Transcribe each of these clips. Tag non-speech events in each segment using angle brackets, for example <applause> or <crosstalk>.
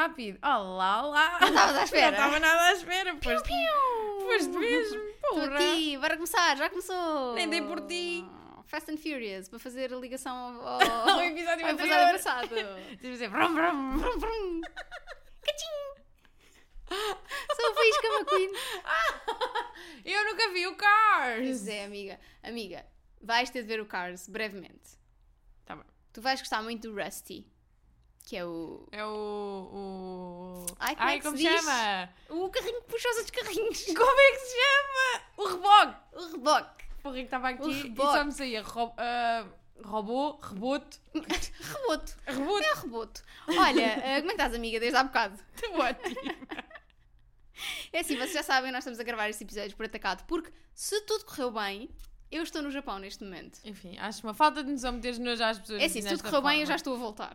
Rápido! Olá, olá! Não estavas à <laughs> espera? Não estava nada à espera, pois Foste mesmo, Estou aqui, bora começar, já começou! Nem dei por ti. Fast and Furious, para fazer a ligação ao, <laughs> Ao episódio ao anterior. episódio passado. <laughs> Tens de dizer vrum, vrum. Vrum, vrum. Cachim! Sou a Faísca McQueen. Eu nunca vi o Cars! Pois é, amiga. Amiga, vais ter de ver o Cars brevemente. Tá bem. Tu vais gostar muito do Rusty, que é o, É o. o... Ai, como é que como se chama? o carrinho que puxa os outros carrinhos. <laughs> Como é que se chama? O reboque! O reboque. Porra, que estava aqui O e só me saía ro ah, robô, rebote. <laughs> Reboto. Rebote! É reboto. Olha, eh, como é que estás, amiga, desde há bocado? <laughs> Estou ótimo! É assim, vocês já sabem, nós estamos a gravar este episódio por atacado, porque se tudo correu bem, eu estou no Japão neste momento. Enfim, acho uma falta de noção meteres nojo às pessoas. É assim, assim se tudo correu bem, eu forma. já estou a voltar.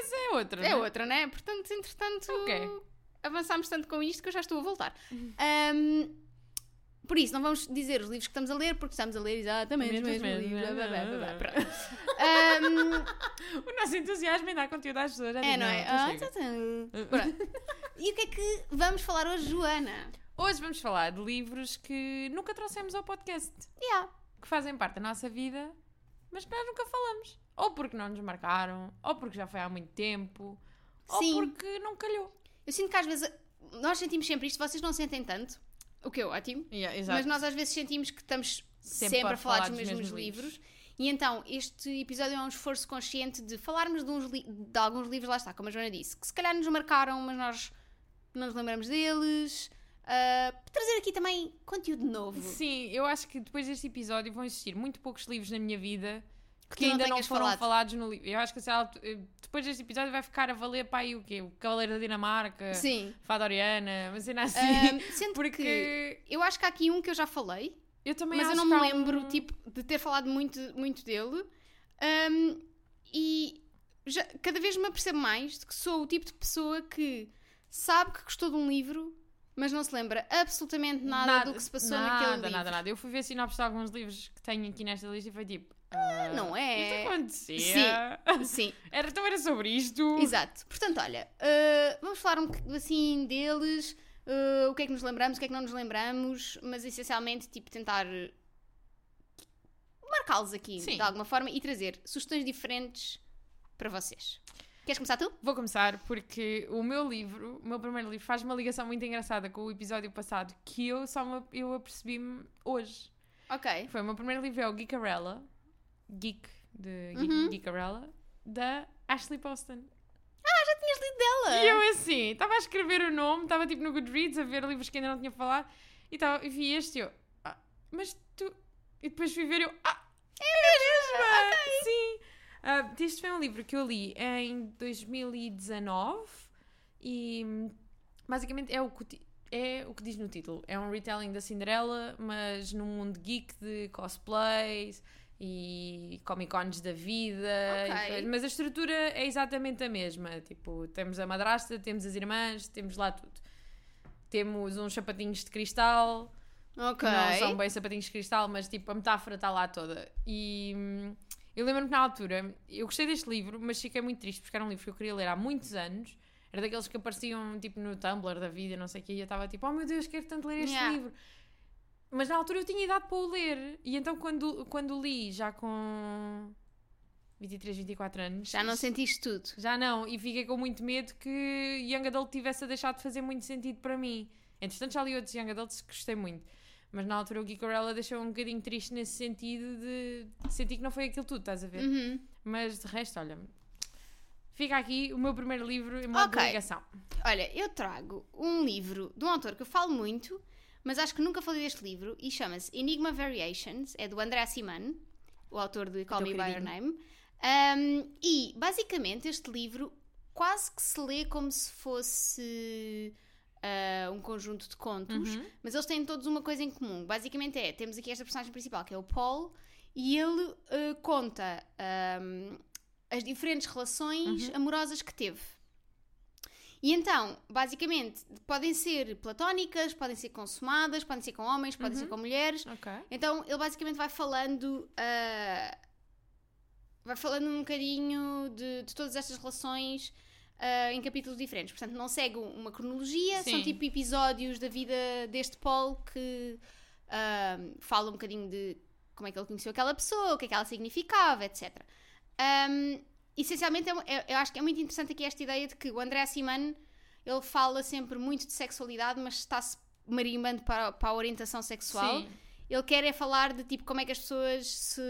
Essa é outra. É né? outra, né? Portanto, entretanto, Ok. avançámos tanto com isto que eu já estou a voltar. Ahm, por isso, não vamos dizer os livros que estamos a ler, porque estamos a ler exatamente os Mesmo, mesmos mesmo. livros. O nosso entusiasmo em dar conteúdo às pessoas. é, não é? E o que é que vamos falar hoje, Joana? Hoje vamos falar de livros que nunca trouxemos ao podcast, Yeah. que fazem parte da nossa vida, mas que nós nunca falamos. Ou porque não nos marcaram, ou porque já foi há muito tempo, Sim. ou porque não calhou. Eu sinto que às vezes nós sentimos sempre isto, vocês não sentem tanto, o que é ótimo, mas nós às vezes sentimos que estamos sempre, a falar dos mesmos, livros. E então, este episódio é um esforço consciente de falarmos de, uns de alguns livros, lá está, como a Joana disse, que se calhar nos marcaram, mas nós não nos lembramos deles. Ah, trazer aqui também conteúdo novo. Sim, eu acho que depois deste episódio vão existir muito poucos livros na minha vida que, não ainda não tenhas foram falado. falados no livro. Eu acho que a certa altura- eh, depois deste episódio vai ficar a valer para aí o quê? O Cavaleiro da Dinamarca, Sim. Fada Oriana, uma cena assim. Ah, sendo porque que eu acho que há aqui um que eu já falei, eu também mas eu não me que há um- lembro tipo, de ter falado muito, muito dele. Ahm, e já- cada vez me apercebo mais de que sou o tipo de pessoa que sabe que gostou de um livro, mas não se lembra absolutamente nada, do que se passou nada, naquele livro. Nada, nada. Eu fui ver sinopse de alguns livros que tenho aqui nesta lista e foi tipo. Ah, não é. Isto acontecia. Sim, Era, então era sobre isto. exato. Portanto, olha, ah, vamos falar um bocadinho assim deles, ah, o que é que nos lembramos, o que é que não nos lembramos, mas essencialmente, tipo, tentar marcá-los aqui Sim. de alguma forma e trazer sugestões diferentes para vocês. Queres começar tu? Vou começar porque o meu livro, o meu primeiro livro, faz uma ligação muito engraçada com o episódio passado que eu só me, eu apercebi-me hoje. Ok. Foi o meu primeiro livro, é o Geekarella. Geek, de Geek, Uhum. Geekarella, da Ashley Poston. Tinhas lido dela? E eu assim, estava a escrever o nome, estava tipo no Goodreads a ver livros que ainda não tinha falado e, tava, e vi este e eu, ah, mas tu. E depois fui ver eu, ah, é mesmo! Sim! Ah, este foi um livro que eu li em 2019 e basicamente é o que, é o que diz no título. É um retelling da Cinderela, mas num mundo geek de cosplays e Comic Cons da vida. e Ok. coisas. mas a estrutura é exatamente a mesma. Tipo, temos a madrasta, temos as irmãs, temos lá tudo. Temos uns sapatinhos de cristal, que não são bem sapatinhos de cristal, mas tipo a metáfora está lá toda. E hum, eu lembro-me que na altura, eu gostei deste livro, mas fiquei muito triste porque era um livro que eu queria ler há muitos anos. Era daqueles que apareciam tipo no Tumblr da vida, não sei o que, e eu estava tipo, oh meu Deus, quero tanto ler este Yeah. livro. Mas na altura eu tinha idade para o ler, e então quando, quando li, já com 23, 24 anos, Já não sentiste tudo. já não, e fiquei com muito medo que Young Adult tivesse a deixar de fazer muito sentido para mim. Entretanto, já li outros Young Adults que gostei muito. Mas na altura o Geekarella deixou um bocadinho triste nesse sentido de sentir que não foi aquilo tudo, estás a ver? Uhum. Mas de resto, olha, fica aqui o meu primeiro livro em modo Ok. de ligação. Olha, eu trago um livro de um autor que eu falo muito, mas acho que nunca falei deste livro e chama-se Enigma Variations, é do André Siman, o autor de Call Me By Your. Name. Um, e basicamente este livro quase que se lê como se fosse ah, um conjunto de contos, Uhum. mas eles têm todos uma coisa em comum. Basicamente é, temos aqui esta personagem principal que é o Paul e ele ah, conta ahm, as diferentes relações amorosas que teve. E então, basicamente, podem ser platónicas, podem ser consumadas, podem ser com homens, podem ser com mulheres. Ok. Então, ele basicamente vai falando ah, vai falando um bocadinho de, de todas estas relações uh, em capítulos diferentes. Portanto, não segue uma cronologia, Sim. são tipo episódios da vida deste Paul que uh, fala um bocadinho de como é que ele conheceu aquela pessoa, o que é que ela significava, etc. Um, essencialmente, eu, eu, acho que é muito interessante aqui esta ideia de que o André Siman ele fala sempre muito de sexualidade, mas está-se marimbando para, para a orientação sexual. Sim. Ele quer é falar de tipo como é que as pessoas se,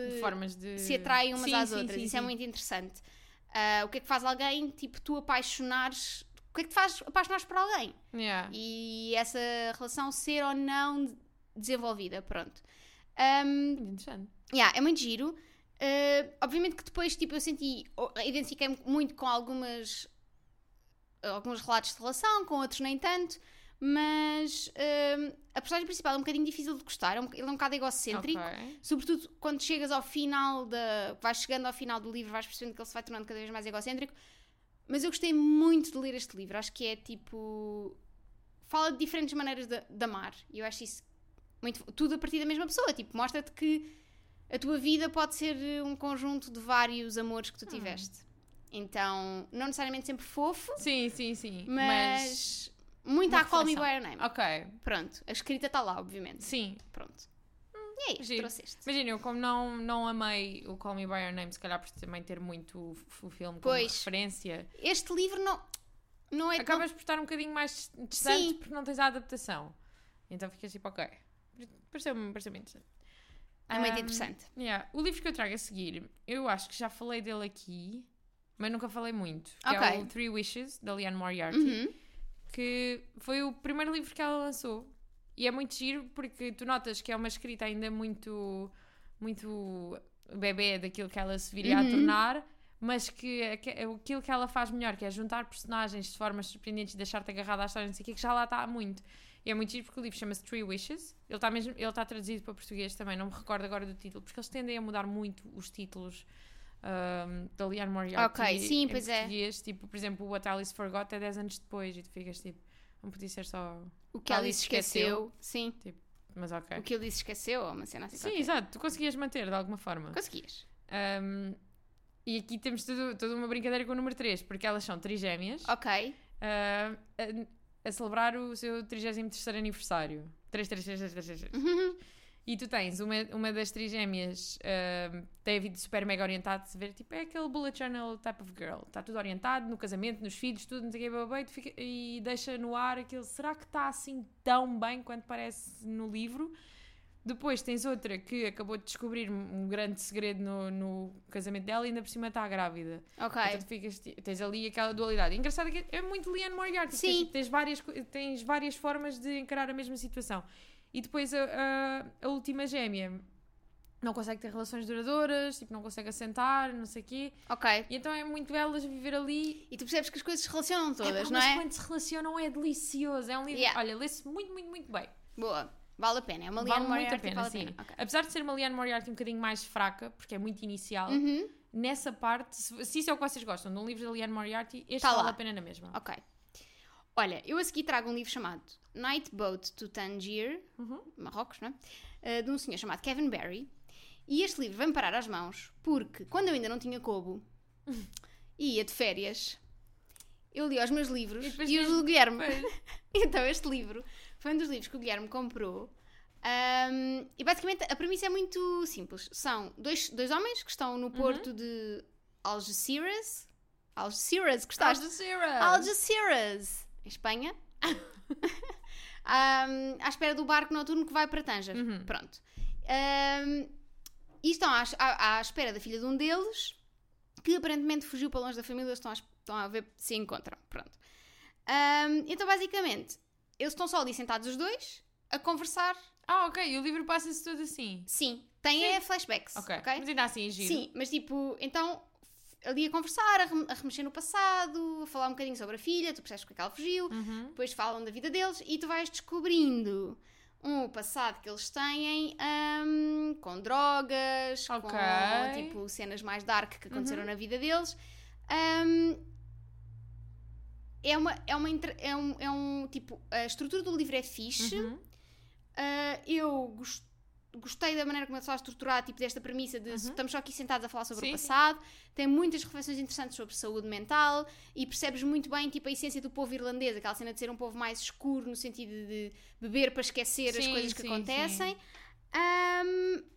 de... se atraem umas sim, às sim, outras. Isso é muito interessante. Uh, o que é que faz alguém, tipo, tu apaixonares. O que é que te faz apaixonares por alguém? Yeah. E essa relação ser ou não desenvolvida, pronto. Um, interessante. Yeah, é muito giro. Uh, obviamente que depois, tipo, eu senti, identifiquei-me muito com algumas alguns relatos de relação, com outros nem tanto, mas uh, a personagem principal é um bocadinho difícil de gostar, é um, ele é um bocado egocêntrico, okay. sobretudo quando chegas ao final da. vais chegando ao final do livro, vais percebendo que ele se vai tornando cada vez mais egocêntrico. Mas eu gostei muito de ler este livro, acho que é tipo. fala de diferentes maneiras de, de amar, e eu acho isso muito. tudo a partir da mesma pessoa, tipo, mostra-te que a tua vida pode ser um conjunto de vários amores que tu hum. tiveste. Hum. Então, não necessariamente sempre fofo. Sim, sim, sim. Mas, mas muito a Call Me By Your Name. Ok. Pronto. A escrita está lá, obviamente. Sim. Pronto. E é isto, Giro. trouxeste. Imagina, eu como não, não amei o Call Me By Your Name, se calhar por também ter muito o, o filme como pois, referência. Este livro não, não é Acabas por estar um bocadinho mais distante Sim. porque não tens a adaptação. Então ficas tipo, ok. Pareceu-me pareceu interessante. É muito um, interessante. Yeah. O livro que eu trago a seguir, eu acho que já falei dele aqui, mas nunca falei muito. Que é okay. é o Three Wishes, da Leanne Moriarty. Uhum que foi o primeiro livro que ela lançou. E é muito giro porque tu notas que é uma escrita ainda muito, muito bebê daquilo que ela se viria uhum. a tornar, mas que aquilo que ela faz melhor, que é juntar personagens de formas surpreendentes e deixar-te agarrada à história, não sei o que, que já lá está muito. E é muito giro porque o livro chama-se Three Wishes. Ele está mesmo, ele está traduzido para português também, não me recordo agora do título, porque eles tendem a mudar muito os títulos um, da Leanne Moriarty. Ok, sim, pois é. Tipo, por exemplo, o What Alice Forgot é 10 anos depois e tu ficas tipo, não podia ser só. O que Alice esqueceu. esqueceu. Sim. Tipo, mas ok. O que disse esqueceu, ou uma cena assim. Sim, exato, tu conseguias manter de alguma forma. Conseguias. Um, e aqui temos tudo, toda uma brincadeira com o número 3, porque elas são trigêmeas. Ok. Uh, a, celebrar o seu 33 aniversário. 3, 3, 3, 3, 3, 3. E tu tens uma, uma das trigêmeas, uh, tem a vida super mega orientada, se ver, tipo, é aquele bullet journal type of girl. Está tudo orientado no casamento, nos filhos, tudo, não sei o fica, e deixa no ar aquele, será que está assim tão bem quanto parece no livro? Depois tens outra que acabou de descobrir um grande segredo no, no casamento dela e ainda por cima está grávida. Ok. Então ficas, tens ali aquela dualidade. Engraçado que é muito Leanne Moriarty. Sim. Tens, tens, várias, tens várias formas de encarar a mesma situação. E depois a, a, a, última gêmea não consegue ter relações duradouras, tipo, não consegue assentar, não sei o quê. Ok. E então é muito elas viver ali. E tu percebes que as coisas se relacionam todas, é, não é? Mas quando se relacionam é delicioso. É um livro, yeah. olha, lê-se muito, muito, muito bem. Boa. Vale a pena. É uma Liane vale Moriarty. Muito a pena, vale sim. Pena. Okay. Apesar de ser uma Liane Moriarty um bocadinho mais fraca, porque é muito inicial, uhum. nessa parte, se, se, isso é o que vocês gostam de um livro da Liane Moriarty, este tá vale lá. a pena na mesma. Ok. Olha, eu a seguir trago um livro chamado Night Boat to Tangier, uhum. Marrocos, não é? Uh, de um senhor chamado Kevin Barry. E este livro vem parar às mãos porque, quando eu ainda não tinha cobo e <laughs> ia de férias, eu li os meus livros e, e os do Guilherme. <laughs> então, este livro foi um dos livros que o Guilherme comprou. Um, e basicamente a premissa é muito simples. São dois, dois homens que estão no uhum. porto uhum. de Algeciras. Algeciras, gostaste? Algeciras! Algeciras! em Espanha, <laughs> um, à espera do barco noturno que vai para Tanger. Uhum. Pronto. Um, e estão à, à, à, espera da filha de um deles, que aparentemente fugiu para longe da família, estão a, estão a ver se encontram. Pronto. Um, então, basicamente, eles estão só ali sentados os dois, a conversar. Ah, ok. E o livro passa-se todo assim? Sim. Tem Sim. É flashbacks. Ok. okay? Mas ainda assim, é giro. Sim, mas tipo, então ali a conversar, a, a, remexer no passado, a falar um bocadinho sobre a filha, tu percebes porque é ela fugiu, uhum. depois falam da vida deles e tu vais descobrindo um passado que eles têm um, com drogas, okay. com tipo cenas mais dark que aconteceram uhum. na vida deles. Um, é uma, é uma é um, é um tipo a estrutura do livro é fixe. Uhum. Uh, eu gost, gostei da maneira como ele está estruturado, tipo desta premissa de uhum. estamos só aqui sentados a falar sobre sim, o passado. Sim. Tem muitas reflexões interessantes sobre saúde mental e percebes muito bem tipo, a essência do povo irlandês, aquela cena de ser um povo mais escuro no sentido de beber para esquecer sim, as coisas que acontecem. Um,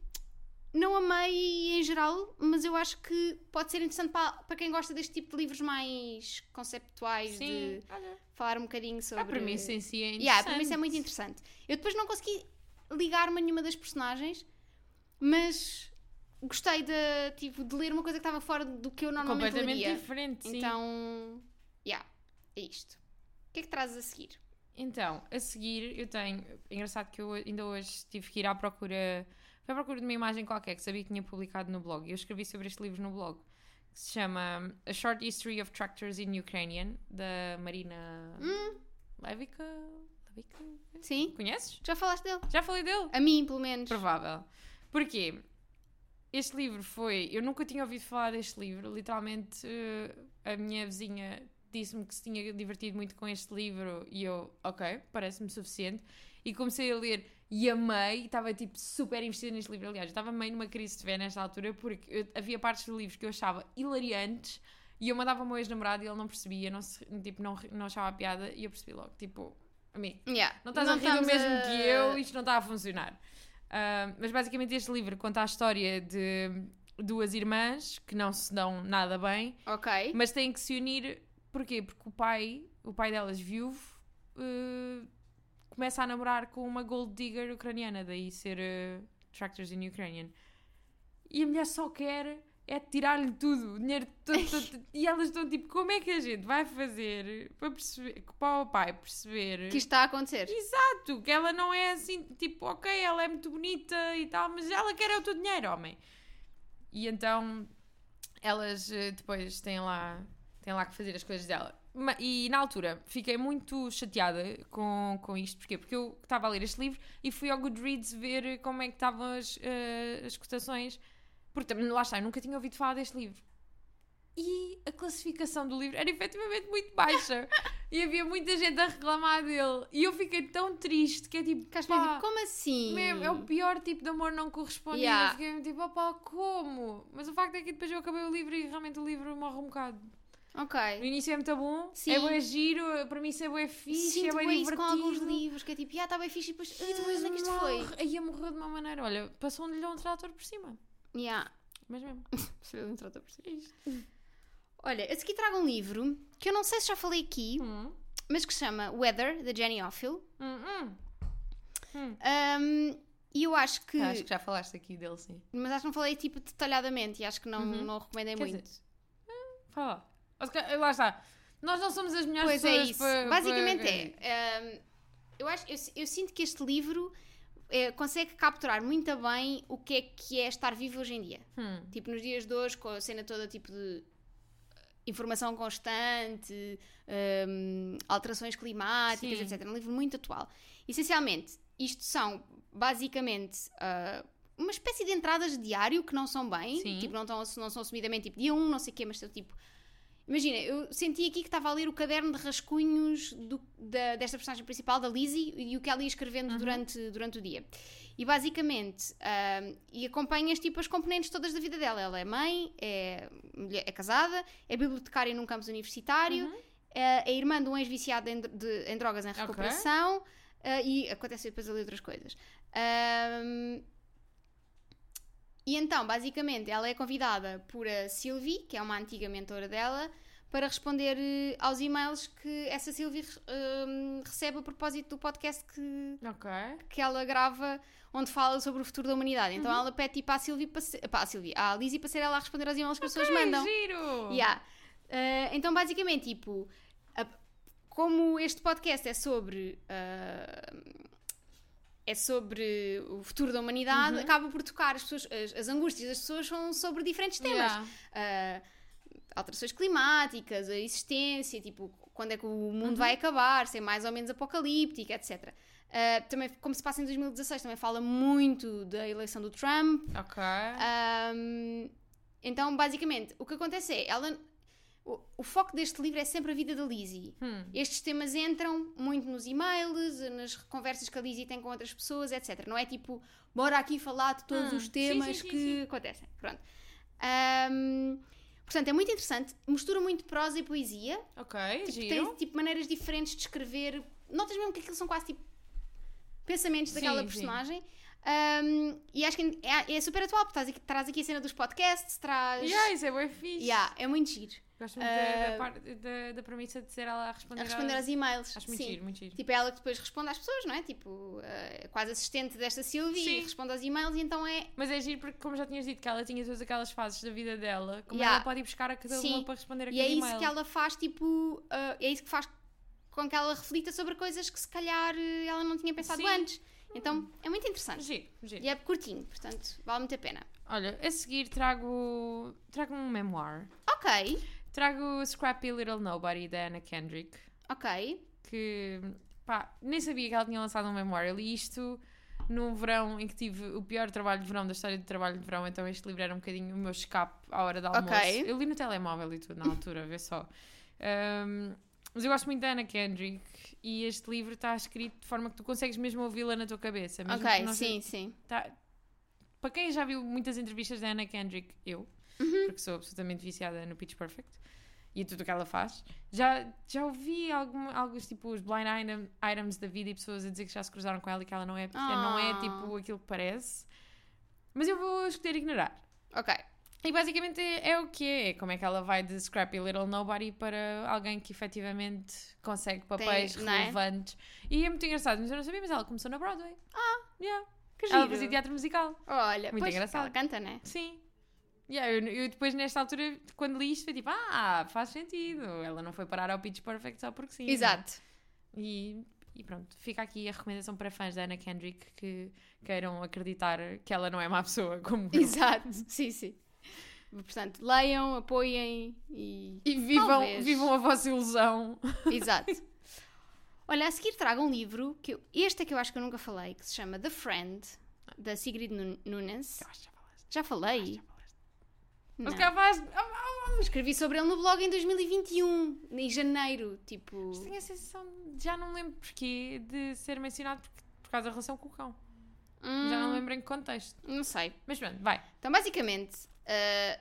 não amei em geral, mas eu acho que pode ser interessante para, para quem gosta deste tipo de livros mais conceptuais, Sim, de olha. falar um bocadinho sobre. A premissa em si é interessante. Yeah, a premissa é muito interessante. Eu depois não consegui ligar-me a nenhuma das personagens, mas gostei de, tipo, de ler uma coisa que estava fora do que eu normalmente Completamente leria. diferente, sim. Então, yeah, é isto. O que é que trazes a seguir? Então, a seguir eu tenho. Engraçado que eu ainda hoje tive que ir à procura Fui à procura de uma imagem qualquer que sabia que tinha publicado no blog e eu escrevi sobre este livro no blog que se chama A Short History of Tractors in Ukrainian da Marina hum. Levica. Levica? Sim. Conheces? Já falaste dele? Já falei dele? A mim, pelo menos. Provável. Porquê? Este livro foi. Eu nunca tinha ouvido falar deste livro. Literalmente, eh, a minha vizinha disse-me que se tinha divertido muito com este livro e eu, ok, parece-me suficiente. E comecei a ler e amei, estava tipo super investida neste livro. Aliás, eu estava meio numa crise de fé nesta altura porque eu, havia partes do livro que eu achava hilariantes e eu mandava o meu ex-namorado e ele não percebia, não, tipo, não, não achava a piada e eu percebi logo, tipo, amigo, yeah. não estás não a rir do mesmo a... que eu, isto não está a funcionar. Uh, mas basicamente este livro conta a história de duas irmãs que não se dão nada bem, ok mas têm que se unir, porquê? Porque o pai, o pai delas viúvo, uh, começa a namorar com uma gold digger ucraniana, daí ser uh, Tractors in Ukrainian. E a mulher só quer é tirar-lhe tudo, o dinheiro todo, todo, <laughs> e elas estão tipo, como é que a gente vai fazer para perceber, para o pai perceber que isto está a acontecer? Exato, que ela não é assim, tipo, ok, ela é muito bonita e tal, mas ela quer é o teu dinheiro, homem. E então elas eh, depois têm lá, têm lá que fazer as coisas dela. E na altura fiquei muito chateada com, com isto, porquê? Porque eu estava a ler este livro e fui ao Goodreads ver como é que estavam as, uh, as cotações, porque lá está, eu nunca tinha ouvido falar deste livro. E a classificação do livro era efetivamente muito baixa. <laughs> e havia muita gente a reclamar dele. E eu fiquei tão triste que é tipo. Pá, como assim? Mesmo, é o pior tipo de amor não correspondido. Yeah. Eu fiquei tipo, opá, como? Mas o facto é que depois eu acabei o livro e realmente o livro morre um bocado. Ok. No início é muito bom, Sim. é bem giro, para mim isso é bem fixe, Sinto é bem divertido. com alguns livros, que é tipo, ah, está bem fixe e depois, e depois uh, é que isto foi? Aí morreu de uma maneira, olha, <laughs> passou-lhe um trator por cima. Yeah. Mas mesmo. Passou-lhe um trator por cima. Olha, a seguir trago um livro, que eu não sei se já falei aqui, hum. mas que se chama Weather, da Jenny Offill. Hum, hum. Um, e eu acho que. Acho que já falaste aqui dele, sim. Mas acho que não falei tipo detalhadamente e acho que não, uhum. não recomendei Quer muito. Dizer, fala. Lá está. Nós não somos as melhores pois é pessoas é isso. Para, Basicamente para... é. Um, eu, acho, eu, eu, sinto que este livro é, consegue capturar muito bem o que é que é estar vivo hoje em dia. Hum. Tipo, nos dias de hoje, com a cena toda tipo de informação constante, um, alterações climáticas, Sim. etc. É um livro muito atual. Essencialmente, isto são basicamente uh, uma espécie de entradas de diário que não são bem, Sim. tipo, não, estão, não são assumidamente tipo dia 1, um, não sei o quê, mas são tipo Imagina, eu senti aqui que estava a ler o caderno de rascunhos do, da, desta personagem principal, da Lizzie, e o que ela ia escrevendo uhum. durante, durante o dia. E basicamente, uh, e acompanhas tipo as componentes todas da vida dela. Ela é mãe, é, mulher, é casada, é bibliotecária num campus universitário, uhum. é, é, irmã de um ex-viciado em, em, drogas em recuperação, okay. uh, e acontece depois ali outras coisas. Uh, e então, basicamente, ela é convidada por a Sylvie, que é uma antiga mentora dela, para responder eh, aos e-mails que essa Sylvie um, recebe a propósito do podcast que, okay. que ela grava, onde fala sobre o futuro da humanidade. Então uhum. ela pede tipo à Sylvie, para pá, à Sylvie, à Lizzie para ser ela a responder aos e-mails que okay, as pessoas mandam. giro! Yeah. Uh, então, basicamente, tipo, a, como este podcast é sobre. Uh, é sobre o futuro da humanidade, uhum. acaba por tocar as, pessoas, as, as, angústias das pessoas são sobre diferentes temas. Yeah. Uh, alterações climáticas, a existência, tipo, quando é que o mundo uhum. vai acabar, ser mais ou menos apocalíptico, etc. Uh, ah, também, como se passa em 2016, também fala muito da eleição do Trump. Ok. Um, então, basicamente, o que acontece é, ela o, o, foco deste livro é sempre a vida da Lizzie. Hum. Estes temas entram muito nos e-mails, nas conversas que a Lizzie tem com outras pessoas, etc. Não é tipo, bora aqui falar de todos hum. os temas sim, sim, que sim, acontecem. Pronto. Um, portanto, é muito interessante. Mistura muito prosa e poesia. Ok, tipo, giro. Tem tipo, maneiras diferentes de escrever. Notas mesmo que aquilo são quase tipo pensamentos daquela personagem. Um, e acho que é, é super atual, porque traz, traz aqui a cena dos podcasts, traz. Yeah, isso é bem fixe. Yeah, é muito giro. Gosto muito uh, da, da, da, premissa de ser ela a responder, a responder aos e-mails. Acho muito Sim. giro, muito giro. Tipo, é ela que depois responde às pessoas, não é? Tipo, uh, quase assistente desta Sylvie Sim. e responde aos e-mails e então é. Mas é giro porque, como já tinhas dito, que ela tinha todas aquelas fases da vida dela, como yeah. ela pode ir buscar a cada uma para responder a cada E é isso email. que ela faz, tipo, uh, é isso que faz com que ela reflita sobre coisas que se calhar ela não tinha pensado Sim. antes. Então é muito interessante. Giro, giro. E é curtinho, portanto vale muito a pena. Olha, a seguir trago, trago um memoir. Ok. Trago Scrappy Little Nobody da Anna Kendrick. Ok. Que, pá, nem sabia que ela tinha lançado um memoir. Eu li isto num verão em que tive o pior trabalho de verão da história de trabalho de verão, então este livro era um bocadinho o meu escape à hora da almoço. Okay. Eu li no telemóvel e tudo na altura, vê só. Um, mas eu gosto muito da Anna Kendrick e este livro está escrito de forma que tu consegues mesmo ouvi-la na tua cabeça. Ok, sim, sim. Tá, para quem já viu muitas entrevistas da Anna Kendrick, eu, uhum. porque sou absolutamente viciada no Pitch Perfect e tudo o que ela faz, já, já ouvi algum, alguns tipo os blind item, items da vida e pessoas a dizer que já se cruzaram com ela e que ela não é, oh. não é tipo aquilo que parece. Mas eu vou escolher ignorar. Ok. E basicamente é, é o que é. Como é que ela vai de Scrappy Little Nobody para alguém que efetivamente consegue papéis Tem, é? relevantes. É? E é muito engraçado, mas eu não sabia, mas ela começou na Broadway. Ah, yeah. que giro. Ela fazia teatro musical. Olha, muito engraçado. Ela canta, né? Sim. Yeah, eu, eu, depois, nesta altura, quando li isto, foi tipo, ah, faz sentido. Ela não foi parar ao Pitch Perfect só porque sim. Exato. E, e pronto, fica aqui a recomendação para fãs da Anna Kendrick que queiram acreditar que ela não é má pessoa como Exato, <laughs> sim, sim. Portanto, leiam, apoiem e. E vivam, vivam a vossa ilusão. <laughs> Exato. Olha, a seguir trago um livro, que eu, este é que eu acho que eu nunca falei, que se chama The Friend, da Sigrid Nunes. Eu acho que já falaste. Já falei? Já Mas que falaste. Escrevi sobre ele no blog em 2021, em janeiro, tipo... Mas tenho a sensação, já não lembro porquê, de ser mencionado por, por causa da relação com o cão. Hum, já não hum. lembro em que contexto. Não sei. Mas pronto, vai. Então, basicamente, Uh,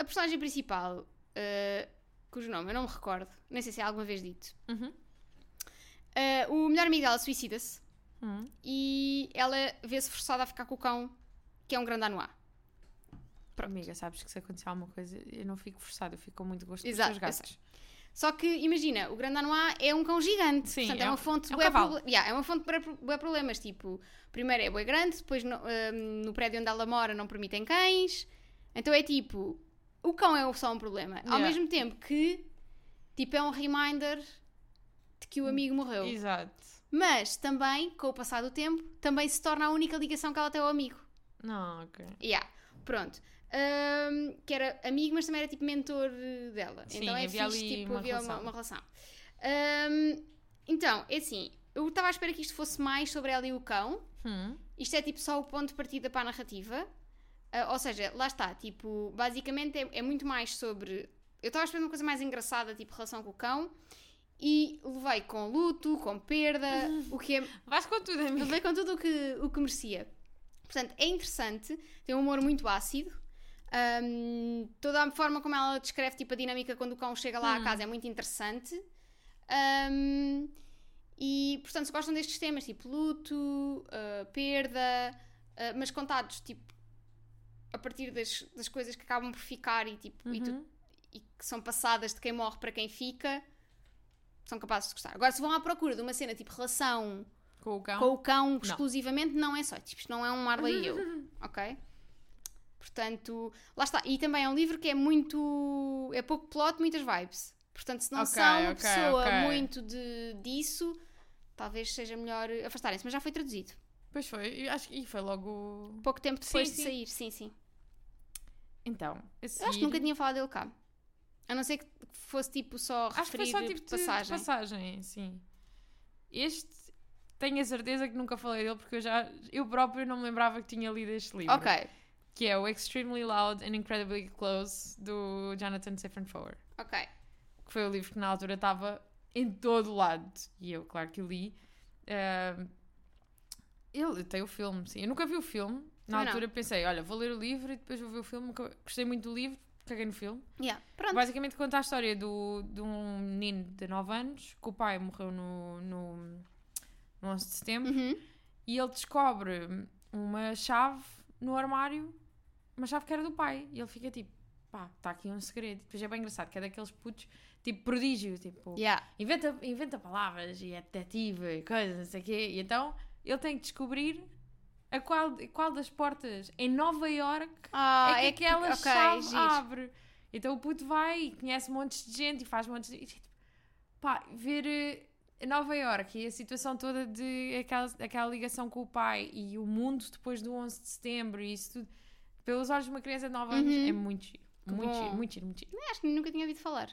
a personagem principal, uh, cujo nome eu não me recordo, nem sei se é alguma vez dito, uhum. uh, o melhor amigo dela suicida-se uhum. e ela vê-se forçada a ficar com o cão, que é um grande anuá. Pronto. Amiga, sabes que se acontecer alguma coisa, eu não fico forçada, eu fico com muito gosto Exato, dos gatos. Só que, imagina, o Grande Anois é um cão gigante. Sim, portanto, é, é uma fonte é um pro... yeah, é uma fonte para problemas. Tipo, primeiro é boi grande, depois no, um, no prédio onde ela mora não permitem cães. Então é tipo, o cão é só um problema. Ao yeah. mesmo tempo que, tipo, é um reminder de que o amigo morreu. Exato. Mas também, com o passar do tempo, também se torna a única ligação que ela tem ao amigo. Não, ok. Yeah, pronto. Um, que era amigo, mas também era tipo mentor dela. Sim, então é havia fixe, ali tipo, uma havia relação. Uma, uma relação. Um, então, é assim, eu estava à espera que isto fosse mais sobre ela e o cão. Hum. Isto é tipo só o ponto de partida para a narrativa. Uh, ou seja, lá está, tipo, basicamente é, é muito mais sobre. Eu estava esperando uma coisa mais engraçada, tipo, relação com o cão, e levei com luto, com perda, o que é. <laughs> Vais com tudo, amiga. Levei com tudo o que, o que merecia. Portanto, é interessante, tem um humor muito ácido. Um, toda a forma como ela descreve tipo, a dinâmica quando o cão chega lá hum. à casa é muito interessante. Um, e, portanto, se gostam destes temas, tipo luto, uh, perda, uh, mas contados tipo a partir das, das coisas que acabam por ficar e, tipo, uhum. e, tu, uhum. e, que são passadas de quem morre para quem fica, são capazes de gostar. Agora, se vão à procura de uma cena tipo relação com o cão, com o cão não. exclusivamente, não é só. Tipo, isto não é um Marley e eu, <laughs> ok? Portanto, lá está. E também é um livro que é muito. é pouco plot, muitas vibes. Portanto, se não okay, são uma okay, pessoa okay. muito de, disso, talvez seja melhor afastarem-se. Mas já foi traduzido. Pois foi, acho que foi logo. Pouco tempo depois sim, de sim. sair, sim, sim. Então, seguir... acho que nunca tinha falado dele cá. A não ser que fosse tipo só acho que foi só, tipo, de passagem. De passagem, sim. Este tenho a certeza que nunca falei dele porque eu já eu próprio não me lembrava que tinha lido este livro. Ok. Que é o Extremely Loud and Incredibly Close do Jonathan Safran Foer. Ok. Que foi o livro que na altura estava em todo lado. E eu, claro que o li. Uh, ele tem o filme, sim. Eu nunca vi o filme. Na altura não. pensei, olha, vou ler o livro e depois vou ver o filme. Gostei muito do livro, caguei no filme. Yeah, pronto. Basicamente conta a história do, de um menino de 9 anos, que o pai morreu no, no, no 11 de setembro, uhum. e ele descobre uma chave no armário, uma chave que era do pai. E ele fica tipo, pá, está aqui um segredo. E depois é bem engraçado, que é daqueles putos, tipo, prodígio, tipo, yeah. inventa, inventa palavras e é detetive e coisas, não sei o quê. E então ele tem que descobrir a qual, qual das portas em Nova York ah, é que é aquela que, okay, chave giro. abre. Então o puto vai e conhece montes de gente e faz montes de. Tipo, pá, ver uh, Nova York e a situação toda de aquela, aquela ligação com o pai e o mundo depois do 11 de setembro e isso tudo, pelos olhos de uma criança de 9 anos, uhum. é muito giro. Muito giro, muito giro, muito giro. Acho que nunca tinha ouvido falar.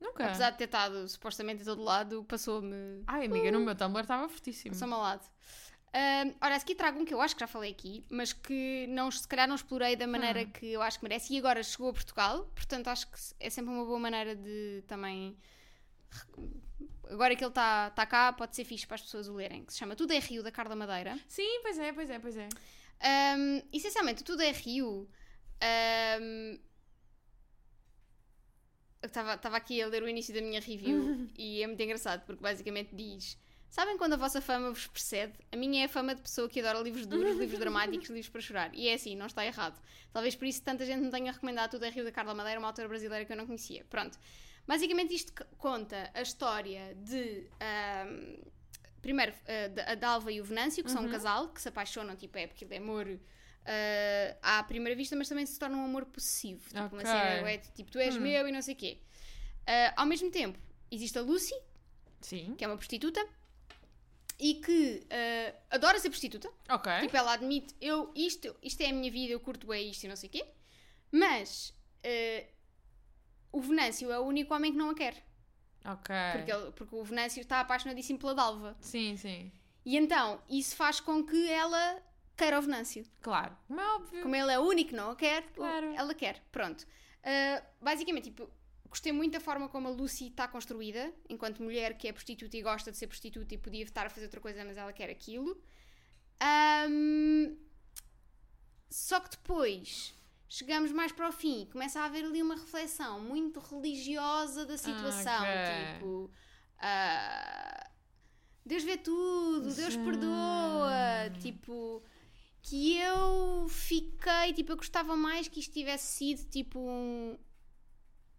Nunca. Apesar de ter estado supostamente em todo lado, passou-me. Ai, amiga, uh, no meu Tumblr estava fortíssimo. Passou-me ao lado. Uh, ora, aqui trago um que eu acho que já falei aqui, mas que não, se calhar não explorei da maneira hum. que eu acho que merece e agora chegou a Portugal, portanto acho que é sempre uma boa maneira de também. Agora que ele está tá cá, pode ser fixe para as pessoas o lerem, que se chama Tudo é Rio, da Carla Madeira. Sim, pois é, pois é, pois é. Um, essencialmente, Tudo é Rio. Um, eu estava aqui a ler o início da minha review <laughs> e é muito engraçado porque basicamente diz Sabem quando a vossa fama vos precede? A minha é a fama de pessoa que adora livros duros, livros dramáticos, livros para chorar. E é assim, não está errado. Talvez por isso tanta gente me tenha recomendado tudo a Rio da Carla Madeira, uma autora brasileira que eu não conhecia. Pronto. Basicamente isto conta a história de... Um, primeiro, uh, a Dalva e o Venâncio, que uhum. são um uhum. casal, que se apaixonam, tipo, é porque ele é amor... Uh, à primeira vista, mas também se torna um amor possessivo. Tipo, okay. uma cena, é, tipo, tu és hum. meu e não sei o quê. Uh, ao mesmo tempo, existe a Lucy, Sim. que é uma prostituta, e que uh, adora ser prostituta. Ok. Tipo, ela admite, eu, isto, isto é a minha vida, eu curto bem isto e não sei o quê. Mas o Venâncio é o único homem que não a quer. Ok. Porque, ele, porque o Venâncio está apaixonadíssimo pela Dalva. Sim, sim. E então, isso faz com que ela queira o Venâncio. Claro. Como é óbvio. Como ele é o único que não a quer, claro. ela quer. Pronto. Uh, basicamente, tipo, Gostei muito da forma como a Lucy está construída, enquanto mulher que é prostituta e gosta de ser prostituta e podia estar a fazer outra coisa, mas ela quer aquilo. Um, só que depois chegamos mais para o fim e começa a haver ali uma reflexão muito religiosa da situação. Okay. Tipo, uh, Deus vê tudo, Deus perdoa. Tipo, que eu fiquei, tipo, eu gostava mais que isto tivesse sido tipo um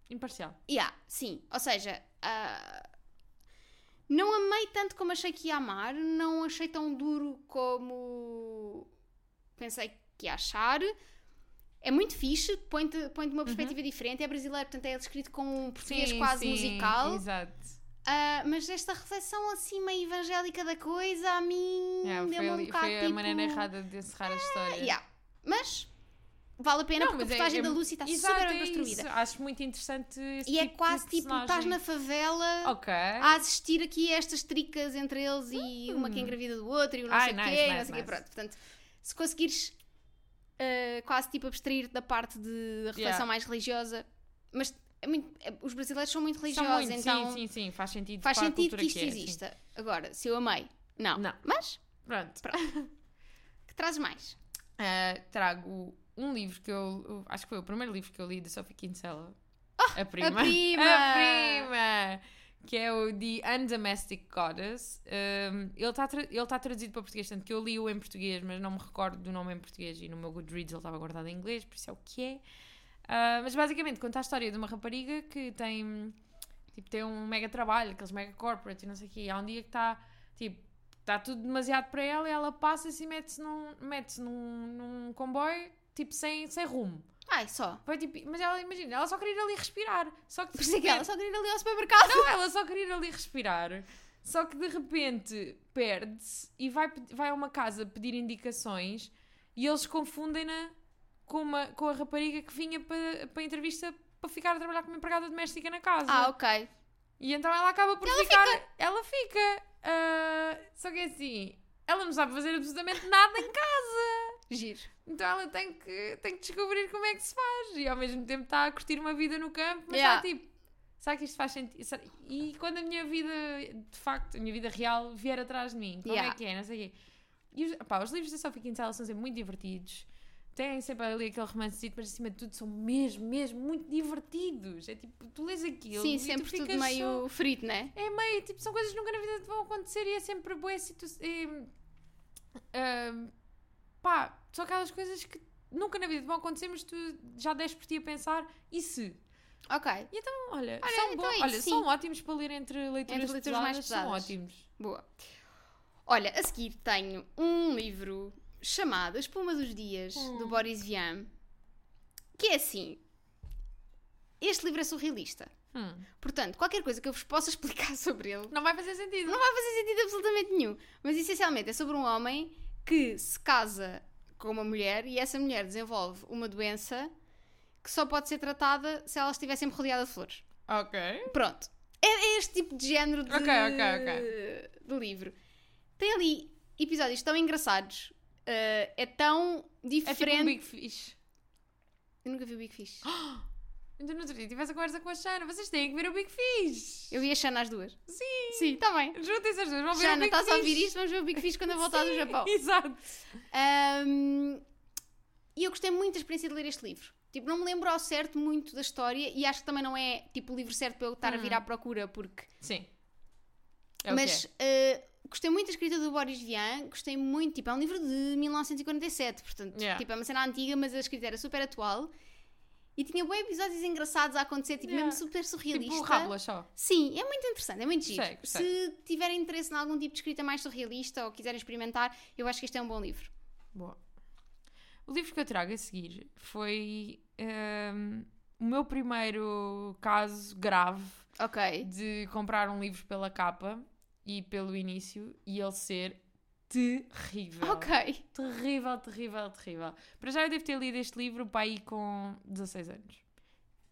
Imparcial. Yeah, sim. Ou seja, uh, não amei tanto como achei que ia amar, não achei tão duro como pensei que ia achar. É muito fixe, põe-te põe uma uhum. perspectiva uhum. diferente. É brasileiro, portanto é escrito com um português sim, quase sim, musical. Exato. Uh, mas esta reflexão assim meio evangélica da coisa a mim yeah, deu-me um bocado Foi a tipo... maneira errada de encerrar a história. Yeah. Mas vale a pena não, porque a personagem é, da Lucy está super bem é construída. Isso. Acho muito interessante esse E é tipo é quase tipo, estás na favela okay. a assistir aqui a estas tricas entre eles e hum. uma que é engravida do outro e o não Ai, sei o nice, quê, nice, não sei nice. quê. Pronto, portanto, se conseguires uh, quase tipo abstrair da parte de reflexão yeah. mais religiosa, mas é muito, é, os brasileiros são muito religiosos, são muito, então sim, sim, sim, faz sentido. Faz sentido que isto que é, exista. Sim. Agora, se eu amei, não. não. Mas, pronto. pronto. <laughs> que trazes mais? Uh, trago um livro que eu, Acho que foi o primeiro livro que eu li de Sophie Kinsella. Oh, a prima. A prima! <laughs> A prima! Que é o The Undomestic Goddess. Um, ele está ele tá traduzido para português, tanto que eu li-o em português, mas não me recordo do nome em português e no meu Goodreads ele estava guardado em inglês, por isso é o que é. Uh, mas basicamente conta a história de uma rapariga que tem, tipo, tem um mega trabalho, aqueles mega corporate e não sei o quê. há um dia que está, tipo, está tudo demasiado para ela e ela passa-se e mete-se num, mete num, num comboio tipo, sem, sem rumo. Ai, só. Foi, tipo, mas ela, imagina, ela só queria ir ali respirar. Só que Por isso é que ela só queria ir ali ao supermercado. Não, ela só queria ir ali respirar. Só que de repente perde-se e vai, vai a uma casa pedir indicações e eles confundem-na com, uma, com a rapariga que vinha para, para a entrevista para ficar a trabalhar como empregada doméstica na casa. Ah, ok. E então ela acaba por ela ficar. Fica. Ela fica. Uh, só que é assim, ela não sabe fazer absolutamente nada em casa. Giro. Então ela tem que, tem que descobrir como é que se faz. E ao mesmo tempo está a curtir uma vida no campo, mas yeah. está tipo. Será que isto faz sentido? E quando a minha vida, de facto, a minha vida real vier atrás de mim, como é yeah. é que é? Não sei o quê. E os, pá, os livros da Sophie Kinsella são sempre muito divertidos. Têm sempre ali aquele romance, mas acima de tudo são mesmo, mesmo muito divertidos. É tipo, tu lês aquilo. Sim, sempre tudo meio só... frito, né? É meio, tipo, são coisas que nunca na vida te vão acontecer e é sempre boa situação. É, uh, pá, são aquelas coisas que nunca na vida vão acontecer, mas tu já deste por ti a pensar, e se? Ok. E então, olha, olha são, então é olha são ótimos para ler entre leituras, entre leituras mais pesadas. São ótimos. Boa. Olha, a seguir tenho um livro chamado A Espuma dos Dias, hum. do Boris Vian, que é assim. Este livro é surrealista. Hum. Portanto, qualquer coisa que eu vos possa <laughs> explicar sobre ele. Não vai fazer sentido. Não vai fazer sentido absolutamente nenhum. Mas essencialmente é sobre um homem que se casa com uma mulher e essa mulher desenvolve uma doença que só pode ser tratada se ela estiver sempre rodeada de flores. Ok. Pronto. É, é este tipo de género de, okay, okay, okay. de livro. Tem ali episódios tão engraçados, uh, é tão diferente. É tipo um Big Fish. Eu nunca vi o Big Fish. <gasps> <gasps> Então no outro dia tivesse a conversa com a Xana, vocês têm que ver o Big Fish. Eu vi a Xana às duas. Sim. Sim, está bem. Juntem-se as duas, vão ver Xana, o Big estás a ouvir isto? Vamos ver o Big Fish quando eu voltar Sim, do Japão. Exato. Um, e eu gostei muito da experiência de ler este livro. Tipo, não me lembro ao certo muito da história e acho que também não é tipo o livro certo para eu estar a vir à uhum. procura, porque. Sim. É Mas é. uh, gostei muito da escrita do Boris Vian, gostei muito. Tipo, é um livro de 1947, portanto, yeah. tipo, é uma cena antiga, mas a escrita era super atual. E tinha bons episódios engraçados a acontecer, tipo, yeah. mesmo super surrealista. Tipo rábula só. Sim, é muito interessante, é muito giro. Sei, sei. Se tiverem interesse em algum tipo de escrita mais surrealista ou quiserem experimentar, eu acho que este é um bom livro. Boa. O livro que eu trago a seguir foi um, o meu primeiro caso grave okay. de comprar um livro pela capa e pelo início e ele ser terrível. Ok. Terrível, terrível, terrível. Para já eu devo ter lido este livro para aí com 16 anos.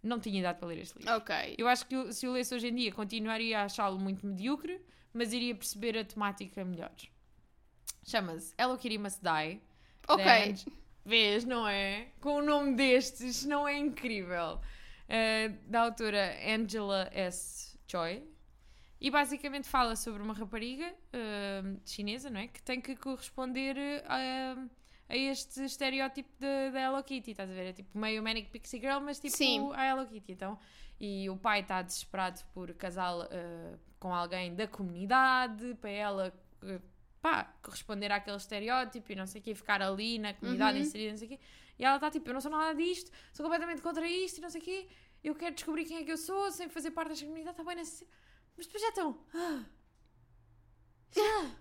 Não tinha idade para ler este livro. Ok. Eu acho que se eu lesse hoje em dia continuaria a achá-lo muito medíocre, mas iria perceber a temática melhor. Chama-se Hello Kitty Must Die. Ok. Vês, não é? Com o nome destes, não é incrível? Uh, da autora Angela S. Choi. E basicamente fala sobre uma rapariga uh, chinesa, não é? Que tem que corresponder a, a este estereótipo da Hello Kitty, estás a ver? É tipo meio Manic Pixie Girl, mas tipo Sim. a Hello Kitty. Então, e o pai está desesperado por casar uh, com alguém da comunidade, para ela uh, pá, corresponder àquele estereótipo e não sei o quê, ficar ali na comunidade uhum. inserida, não sei o quê. E ela está tipo, eu não sou nada disto, sou completamente contra isto e não sei o quê, eu quero descobrir quem é que eu sou sem fazer parte desta comunidade, está bem nesse... Mas depois já estão... Ah, ah.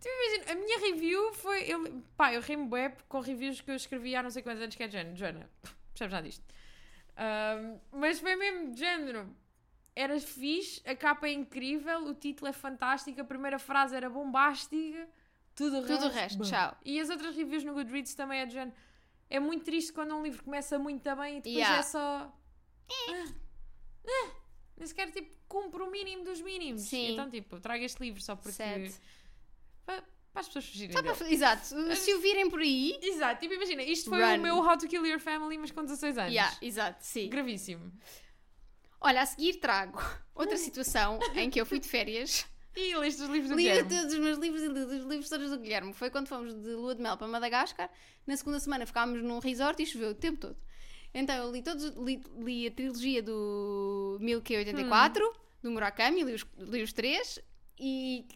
Tipo, imagina, a minha review foi... Eu, pá, eu rimo web com reviews que eu escrevi há não sei quantos anos que é de género. Joana, percebes nada disto. Um, mas foi mesmo de género era fixe, a capa é incrível, o título é fantástico, a primeira frase era bombástica, tudo o tudo resto. resto tchau. E as outras reviews no Goodreads também é de género. É muito triste quando um livro começa muito bem e depois yeah. é só. Ah, ah, nem sequer tipo cumpre o mínimo dos mínimos. Sim. Então, tipo, traga este livro só porque. Para, para as pessoas fugirem. Para, exato. <laughs> Se o virem por aí. Exato. Tipo, imagina, isto foi Run. o meu How to Kill Your Family, mas com 16 anos. Yeah, exato, sim. Gravíssimo. Olha, a seguir trago <laughs> outra situação em que eu fui de férias. E leste os livros do li Guilherme. Li todos os meus livros e li os livros todos do Guilherme. Foi quando fomos de lua de mel para Madagascar. Na segunda semana ficámos num resort e choveu o tempo todo. Então eu li, todos, li, li a trilogia do 1084, hum. do Murakami, li os, li os três e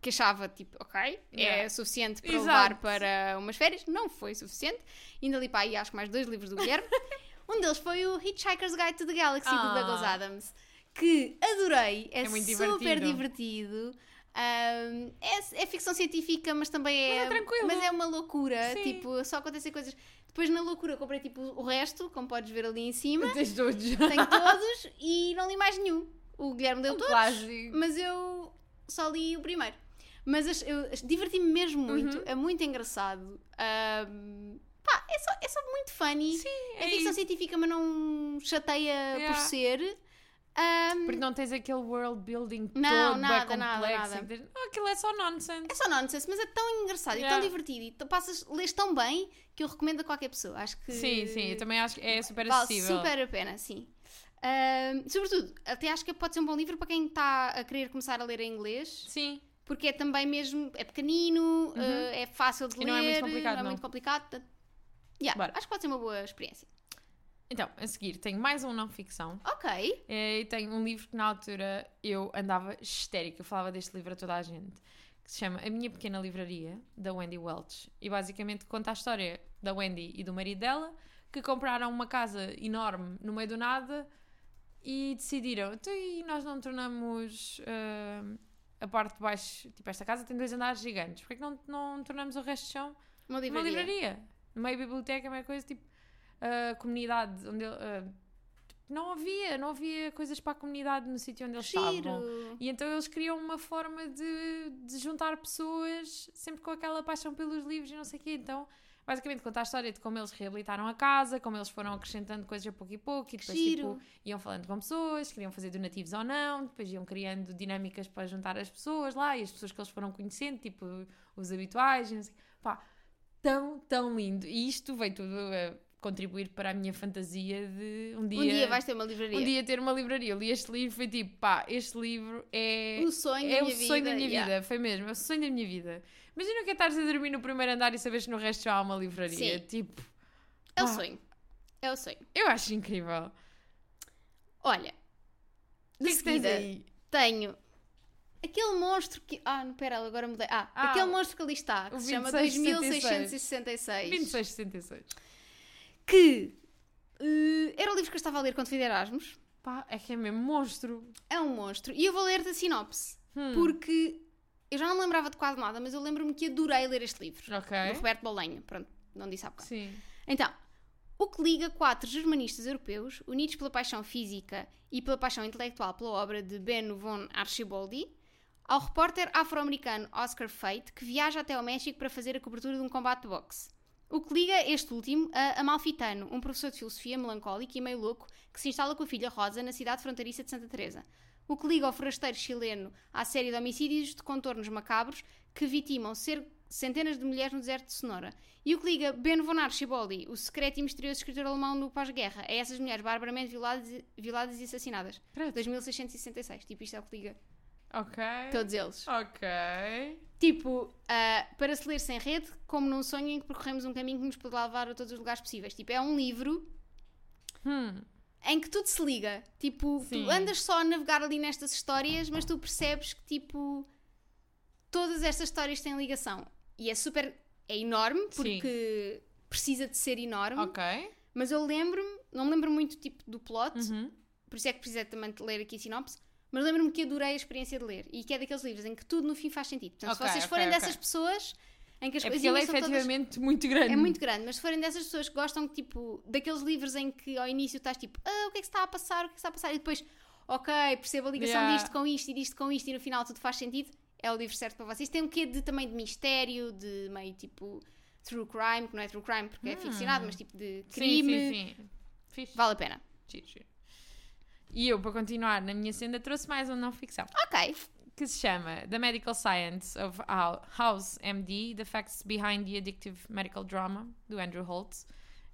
que achava tipo, ok, é yeah. é suficiente para Exato. levar para umas férias. Não foi suficiente. Ainda li para aí acho que mais dois livros do Guilherme. <laughs> Um deles foi o Hitchhiker's Guide to the Galaxy ah. do Douglas Adams, que adorei, é, é super divertido. divertido. Um, é, é, ficção científica, mas também é. Mas é, tranquilo. mas é uma loucura. Sim. Tipo, só acontecem coisas. Depois na loucura comprei tipo o resto, como podes ver ali em cima. <laughs> Tens todos. Tenho todos e não li mais nenhum. O Guilherme deu um todos, plástico. mas eu só li o primeiro. Mas eu diverti-me mesmo muito, uhum. é muito engraçado. Um, Pá, é só, é só muito funny. Sim, é, é ficção isso. científica, mas não chateia yeah. por ser. Um, Porque não tens aquele world building não, todo nada, bem complexo. Nada, nada. Oh, aquilo é só nonsense. É só nonsense, mas é tão engraçado yeah. e tão divertido. E tu passas, lês tão bem que eu recomendo a qualquer pessoa. Acho que. Sim, sim, eu também acho que é super vale acessível. super a pena, sim. sobretudo, até acho que pode ser um bom livro para quem está a querer começar a ler em inglês. Sim. Porque é também mesmo. É pequenino, uhum. uh, é fácil de e ler. Não é muito complicado. Não é muito complicado. Yeah, acho que pode ser uma boa experiência. Então, a seguir, tenho mais um não-ficção. Ok. É, e tenho um livro que na altura eu andava histérica, eu falava deste livro a toda a gente, que se chama A Minha Pequena Livraria, da Wendy Welch. E basicamente conta a história da Wendy e do marido dela, que compraram uma casa enorme no meio do nada e decidiram, então e nós não tornamos uh, a parte de baixo, tipo esta casa tem dois andares gigantes, porque é que não, não tornamos o resto do chão uma livraria? Uma livraria. Meio biblioteca, meio coisa, tipo a comunidade onde ele, uh, não havia, não havia coisas para a comunidade no sítio onde eles Giro. estavam. E então eles criam uma forma de, de juntar pessoas sempre com aquela paixão pelos livros e não sei o quê. Então, basicamente conta a história de como eles reabilitaram a casa, como eles foram acrescentando coisas a pouco e pouco, e depois tipo, iam falando com pessoas, queriam fazer donativos ou não, depois iam criando dinâmicas para juntar as pessoas lá e as pessoas que eles foram conhecendo, tipo os habituais, não sei. Pá, tão, tão lindo. E isto veio tudo. Uh, contribuir para a minha fantasia de um dia. Um dia vais ter uma livraria. Um dia ter uma livraria. Eu li este livro foi tipo, pá, este livro é. O sonho é da minha vida. É o sonho da minha yeah. vida, foi mesmo, é o sonho da minha vida. Imagina que é estares a dormir no primeiro andar e saberes que no resto já há uma livraria. Sim. Tipo. É o sonho. É o sonho. Eu acho incrível. Olha, de seguida, tenho aquele monstro que. Ah, não, pera, agora mudei. Ah, ah aquele monstro que ali está, que se chama 2666. 2666 que uh, era o livro que eu estava a ler quando fui de Erasmus. Pá, é que é mesmo monstro. É um monstro. E eu vou ler-te a sinopse. Hum. Porque eu já não me lembrava de quase nada, mas eu lembro-me que adorei ler este livro. Ok. Do Roberto Bolenho. Pronto, não disse há bocado. Sim. Então, o que liga quatro germanistas europeus, unidos pela paixão física e pela paixão intelectual pela obra de Ben von Archibaldi, ao repórter afro-americano Oscar Fate, que viaja até ao México para fazer a cobertura de um combate de boxe. O que liga este último a Amalfitano, um professor de filosofia melancólico e meio louco que se instala com a filha Rosa na cidade fronteiriça de Santa Teresa. O que liga o forasteiro chileno à série de homicídios de contornos macabros que vitimam centenas de mulheres no deserto de Sonora. E o que liga Ben von Archibald, o secreto e misterioso escritor alemão no pós-guerra, a essas mulheres barbaramente violadas, violadas e assassinadas. 2666. Tipo, isto é o que liga Ok. Todos eles. Ok. Tipo, uh, para se ler sem rede, como num sonho em que percorremos um caminho que nos pode levar a todos os lugares possíveis. Tipo, é um livro hmm. em que tudo se liga. Tipo, Sim. tu andas só a navegar ali nestas histórias, mas tu percebes que, tipo, todas estas histórias têm ligação. E é super. É enorme, porque Sim. precisa de ser enorme. Ok. Mas eu lembro-me, não me lembro muito tipo do plot, uhum. por isso é que precisei também de ler aqui a sinopse mas lembro-me que adorei a experiência de ler e que é daqueles livros em que tudo no fim faz sentido. Portanto, okay, se vocês forem okay, dessas okay. pessoas em que as é coisas. Ele é efetivamente todas... muito grande. É muito grande, mas se forem dessas pessoas que gostam tipo, daqueles livros em que ao início estás tipo, ah, o que é que está a passar, o que é que está a passar, e depois, ok, percebo a ligação yeah. disto com isto e disto com isto e no final tudo faz sentido, é o livro certo para vocês. Tem um quê de, também de mistério, de meio tipo true crime, que não é true crime porque é hum. é ficcionado, mas tipo de crime. Sim, sim, sim. Fixe. Vale a pena. Giro, giro. E eu, para continuar na minha senda, trouxe mais uma não-ficção. Ok. Que se chama The Medical Science of House MD, The Facts Behind the Addictive Medical Drama, do Andrew Holtz.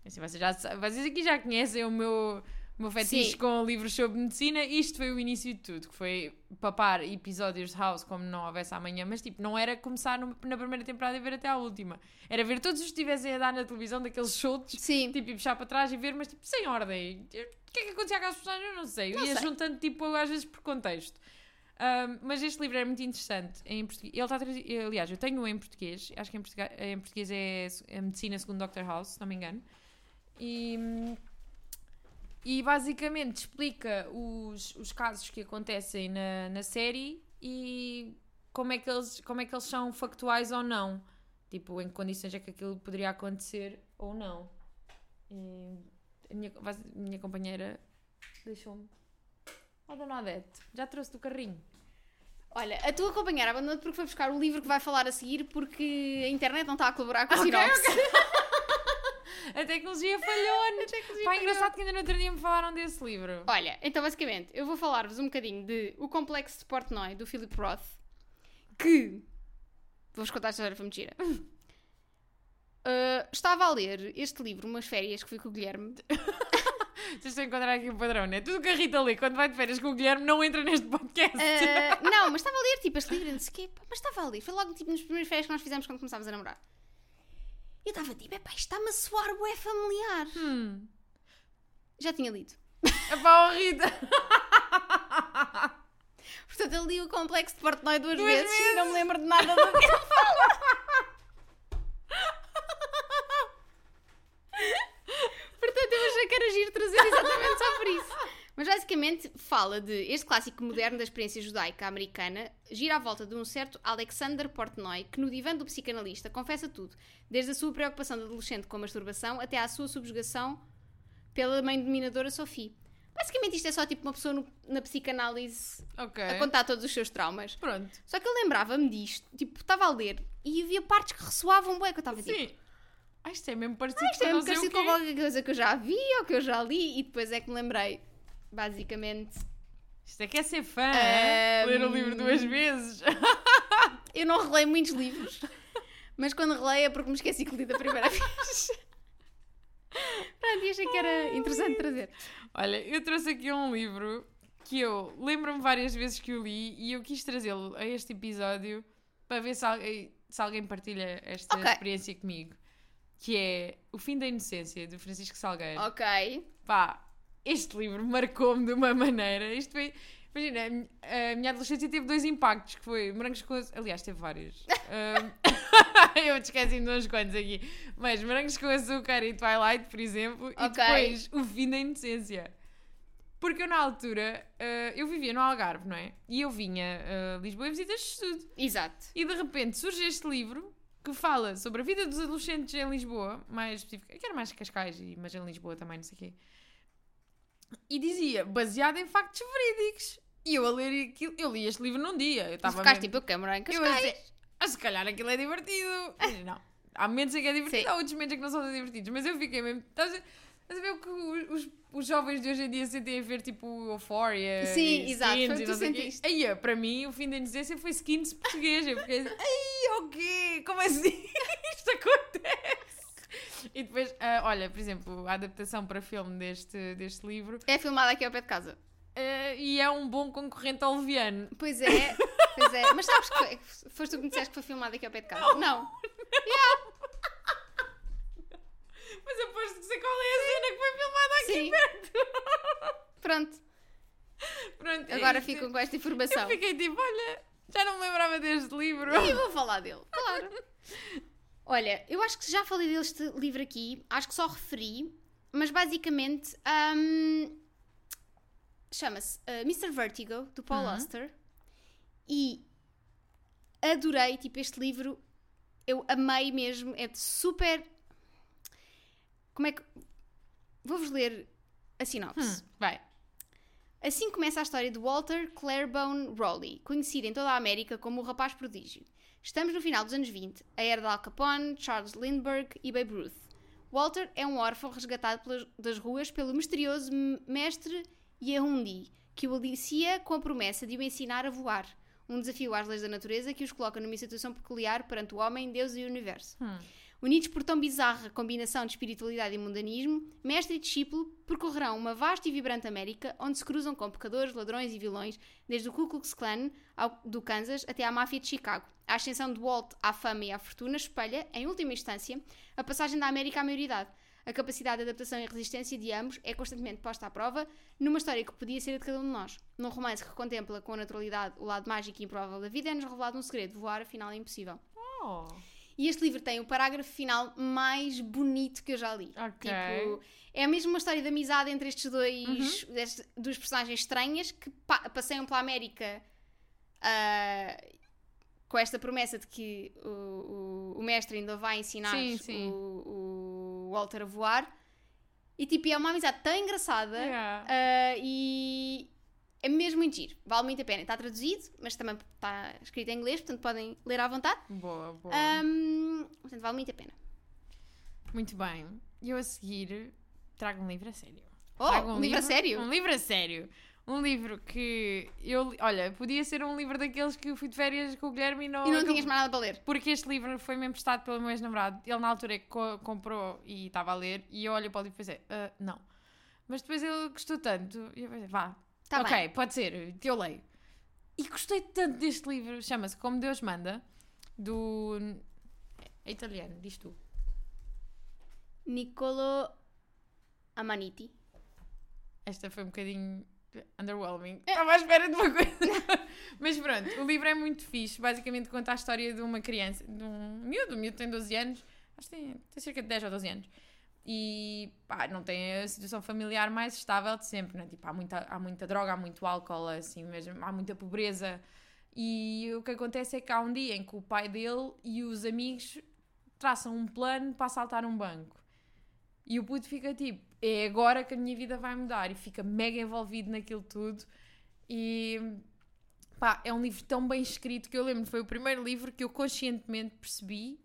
Assim, vocês, já, vocês aqui já conhecem o meu, o meu fetiche Sim. com livros sobre medicina. Isto foi o início de tudo, que foi papar episódios de House como não houvesse amanhã. Mas, tipo, não era começar no, na primeira temporada e ver até à última. Era ver todos os que estivessem a dar na televisão, daqueles soltos. Tipo, e puxar para trás e ver, mas, tipo, sem ordem que é que acontecia àquelas personagens? Eu não sei. Eu não ia sei. juntando, tipo, às vezes por contexto. Um, mas este livro é muito interessante em português. Ele está a aliás, eu tenho em português, acho que em português, em português é a Medicina segundo Dr. House, se não me engano. E, e basicamente explica os, os casos que acontecem na, na série e como é, que eles, como é que eles são factuais ou não. Tipo, em que condições é que aquilo poderia acontecer ou não. E a minha, a minha companheira deixou-me. Oh, Dona Odete, já trouxe do carrinho. Olha, a tua companheira abandonou-te porque foi buscar o livro que vai falar a seguir porque a internet não está a colaborar com a okay. Okay. <laughs> A tecnologia falhou-nos. Pá, engraçado que ainda no outro dia me falaram desse livro. Olha, então basicamente, eu vou falar-vos um bocadinho de O Complexo de Portnoy, do Philip Roth, que. Vou-vos contar a história, foi mentira. Uh, <laughs> estava a ler este livro, umas férias que fui com o Guilherme. <laughs> Vocês estão a encontrar aqui um padrão, não é? Tudo que a Rita lê quando vai de férias com o Guilherme não entra neste podcast. Uh, <laughs> não, mas estava a ler tipo este livro, não sei o quê, mas estava a ler. Foi logo tipo nas primeiras férias que nós fizemos quando começámos a namorar. Eu estava tipo, epá, está-me a soar bué familiar. Hum. Já tinha lido. Epá, oh Rita! Portanto, eu li o Complexo de Portnoy duas, duas vezes, vezes, e não me lembro de nada do que ele <laughs> fala. <laughs> que era giro trazer exatamente só por isso. Mas basicamente fala de este clássico moderno da experiência judaica americana, gira à volta de um certo Alexander Portnoy, que no divã do psicanalista confessa tudo, desde a sua preocupação de adolescente com a masturbação até à sua subjugação pela mãe dominadora Sophie. Basicamente isto é só tipo uma pessoa no, na psicanálise okay. a contar todos os seus traumas. Pronto. Só que eu lembrava-me disto, tipo, estava a ler e havia partes que ressoavam bem, que eu estava tipo... Ah, isto é mesmo parecido, ah, isto é mesmo parecido com qualquer coisa que eu já vi ou que eu já li e depois é que me lembrei. Basicamente. Isto é que é ser fã, um... ler o livro duas vezes. <laughs> eu não releio muitos livros, mas quando releio é porque me esqueci que li da primeira <laughs> vez. Pronto, e achei que era interessante trazer. Olha, eu trouxe aqui um livro que eu lembro-me várias vezes que o li e eu quis trazê-lo a este episódio para ver se alguém, se alguém partilha esta okay. experiência comigo que é O Fim da Inocência, de Francisco Salgueiro. Ok. Pá, este livro marcou-me de uma maneira. Isto foi. Imagina, a minha adolescência teve dois impactos, que foi Morangos com Açúcar. Aliás, teve vários. um, <laughs> eu te esqueci de uns quantos aqui. Mas Morangos com Açúcar e Twilight, por exemplo. Okay. E depois O Fim da Inocência. Porque eu, na altura, uh, eu vivia no Algarve, não é? E eu vinha a uh, Lisboa em visitas de estudo. Exato. E de repente surge este livro que fala sobre a vida dos adolescentes em Lisboa, mais específica, que era mais Cascais, mas em Lisboa também, não sei o quê. E dizia, baseado em factos verídicos. E eu a ler aquilo, eu li este livro num dia. Eu estava Ficaste tipo, câmara em Cascais. Eu ah, se calhar aquilo é divertido. não. Há momentos em que é divertido, Sim. há outros momentos em que não são divertidos. Mas eu fiquei mesmo. Estás a, ver o que os, os jovens de hoje em dia sentem a ver tipo Euphoria. Sim, exato. Foi o que tu sentiste. Aí, para mim, o fim da inocência foi skins português. Eu fiquei assim, ai, o quê? Como assim <laughs> isto acontece? E depois, uh, olha, por exemplo, a adaptação para filme deste, deste livro. É filmada aqui ao pé de casa. Uh, e é um bom concorrente ao Leviano. Pois é, pois é. Mas sabes que foste tu que me disseste que foi filmado aqui ao pé de casa? Não. não. não. Yeah. Mas eu posso dizer qual é a cena que foi filmada aqui Sim. perto. Pronto. Pronto. Agora ficam com esta informação. Eu fiquei tipo, olha, já não me lembrava deste livro. E eu vou falar dele, claro. <laughs> olha, eu acho que já falei deste livro aqui, acho que só referi, mas basicamente um, chama-se uh, Mr. Vertigo, do Paul uhum. Auster. E adorei, tipo, este livro. Eu amei mesmo, é super como é que. Vou-vos ler a sinopse. Hum, vai. Assim começa a história de Walter Clarebone Rowley, conhecido em toda a América como o rapaz prodígio. Estamos no final dos anos 20, a era de Al Capone, Charles Lindbergh e Babe Ruth. Walter é um órfão resgatado pelas, das ruas pelo misterioso mestre Yehundi, que o alicia com a promessa de o ensinar a voar. Um desafio às leis da natureza que os coloca numa situação peculiar perante o homem, Deus e o universo. Hum. Unidos por tão bizarra combinação de espiritualidade e mundanismo, mestre e discípulo percorrerão uma vasta e vibrante América onde se cruzam com pecadores, ladrões e vilões, desde o Ku Klux Klan ao, do Kansas até à máfia de Chicago. A ascensão de Walt à fama e à fortuna espelha, em última instância, a passagem da América à maioridade. A capacidade de adaptação e resistência de ambos é constantemente posta à prova numa história que podia ser a de cada um de nós. Num romance que contempla com naturalidade o lado mágico e improvável da vida, é-nos revelado um segredo: voar afinal é impossível. Oh. E este livro tem o parágrafo final mais bonito que eu já li. Ok. Tipo, é mesmo uma história de amizade entre estes dois, uhum. destes, personagens estranhas que pa passeiam pela América uh, com esta promessa de que o, o, o mestre ainda vai ensinar sim, sim. O, o, Walter a voar. E tipo, é uma amizade tão engraçada yeah. uh, e, é mesmo muito giro, vale muito a pena. Está traduzido, mas também está escrito em inglês, portanto podem ler à vontade. Boa, boa. Um, portanto, vale muito a pena. Muito bem. eu a seguir trago um livro a sério. Oh, um, um livro, livro a sério? Um livro a sério. Um livro que eu, olha, podia ser um livro daqueles que eu fui de férias com o Guilherme e não. E não tinhas mais nada para ler. Porque este livro foi-me emprestado pelo meu ex-namorado. Ele, na altura, co comprou e estava a ler. E eu olho para o livro e pensei, uh, não. Mas depois ele gostou tanto. E eu pensei, vá. Tá ok, bem. pode ser, eu leio. E gostei tanto deste livro. Chama-se Como Deus Manda, do. É italiano, diz tu. Niccolo Amaniti. Esta foi um bocadinho underwhelming. Estava à espera de uma coisa. <laughs> Mas pronto, o livro é muito fixe. Basicamente conta a história de uma criança, de um miúdo. O miúdo tem 12 anos. Acho que tem, tem cerca de 10 ou 12 anos. E pá, não tem a situação familiar mais estável de sempre, né? Tipo, há muita, há muita droga, há muito álcool, assim mesmo, há muita pobreza. E o que acontece é que há um dia em que o pai dele e os amigos traçam um plano para assaltar um banco. E o puto fica tipo, é agora que a minha vida vai mudar. E fica mega envolvido naquilo tudo. E pá, é um livro tão bem escrito que eu lembro, foi o primeiro livro que eu conscientemente percebi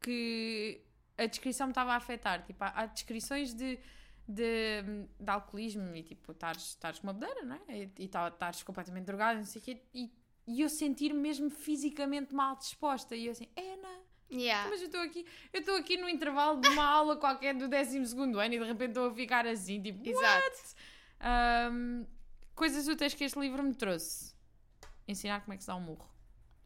que a descrição me estava a afetar. Tipo, há, há descrições de, de, de, alcoolismo e tipo, estares com uma bedeira, não é? E estares completamente drogado, não sei o quê. E, e eu sentir-me mesmo fisicamente mal disposta. E eu assim, Ana Yeah. Mas eu estou aqui, eu estou aqui no intervalo de uma aula qualquer do 12 ano e de repente estou a ficar assim, tipo, Exato. Um, coisas úteis que este livro me trouxe. Ensinar como é que se dá um murro.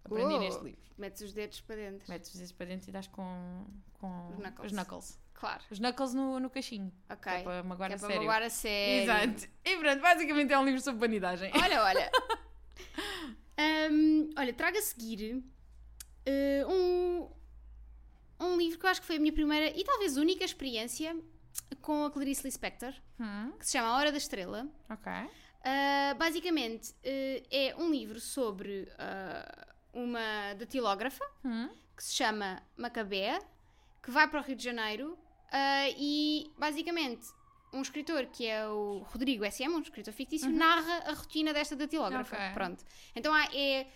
Aprendi neste livro. Metes os dedos para dentro. Metes os dedos para dentro e dás com, com os, knuckles. os knuckles. Claro. Os knuckles no, no cachinho. Ok. Que é para magoar, é a, sério. magoar a sério. Exato. E pronto, basicamente é um livro sobre vanidagem. Olha, olha. <laughs> um, olha, trago a seguir uh, um, um livro que eu acho que foi a minha primeira e talvez única experiência com a Clarice Lispector, hum. que se chama A Hora da Estrela. Ok. Uh, basicamente, uh, é um livro sobre uh, uma datilógrafa hum. que se chama Macabea, que vai para o Rio de Janeiro e, basicamente, um escritor que é o Rodrigo S.M., um escritor fictício, uhum. narra a rotina desta datilógrafa. Okay. Pronto. Então há, é,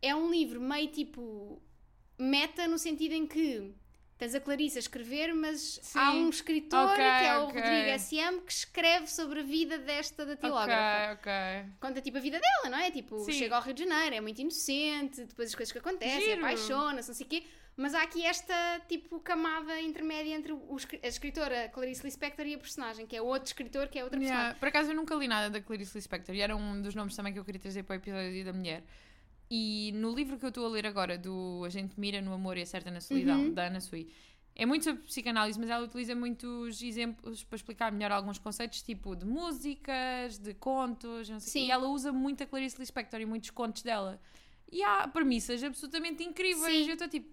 é um livro meio tipo meta no sentido em que tens a Clarice a escrever, mas Sim. há um escritor okay, que é o okay. Rodrigo S.M. que escreve sobre a vida desta datilógrafa. Okay, ok. Conta tipo a vida dela, não é? Tipo, Sim. chega ao Rio de Janeiro, é muito inocente, depois as coisas que acontecem, apaixona-se, não sei o quê. Mas há aqui esta tipo camada intermédia entre o, a escritora Clarice Lispector e a personagem, que é outro escritor, que é outra yeah. personagem. Por acaso eu nunca li nada da Clarice Lispector e era um dos nomes também que eu queria trazer para o episódio da mulher. E no livro que eu estou a ler agora, do A gente mira no amor e acerta na solidão, uhum. da Ana Sui, é muito sobre psicanálise, mas ela utiliza muitos exemplos para explicar melhor alguns conceitos, tipo de músicas, de contos, não sei Sim. E ela usa muito a Clarice Lispector e muitos contos dela. E há premissas absolutamente incríveis. Sim. Eu estou tipo,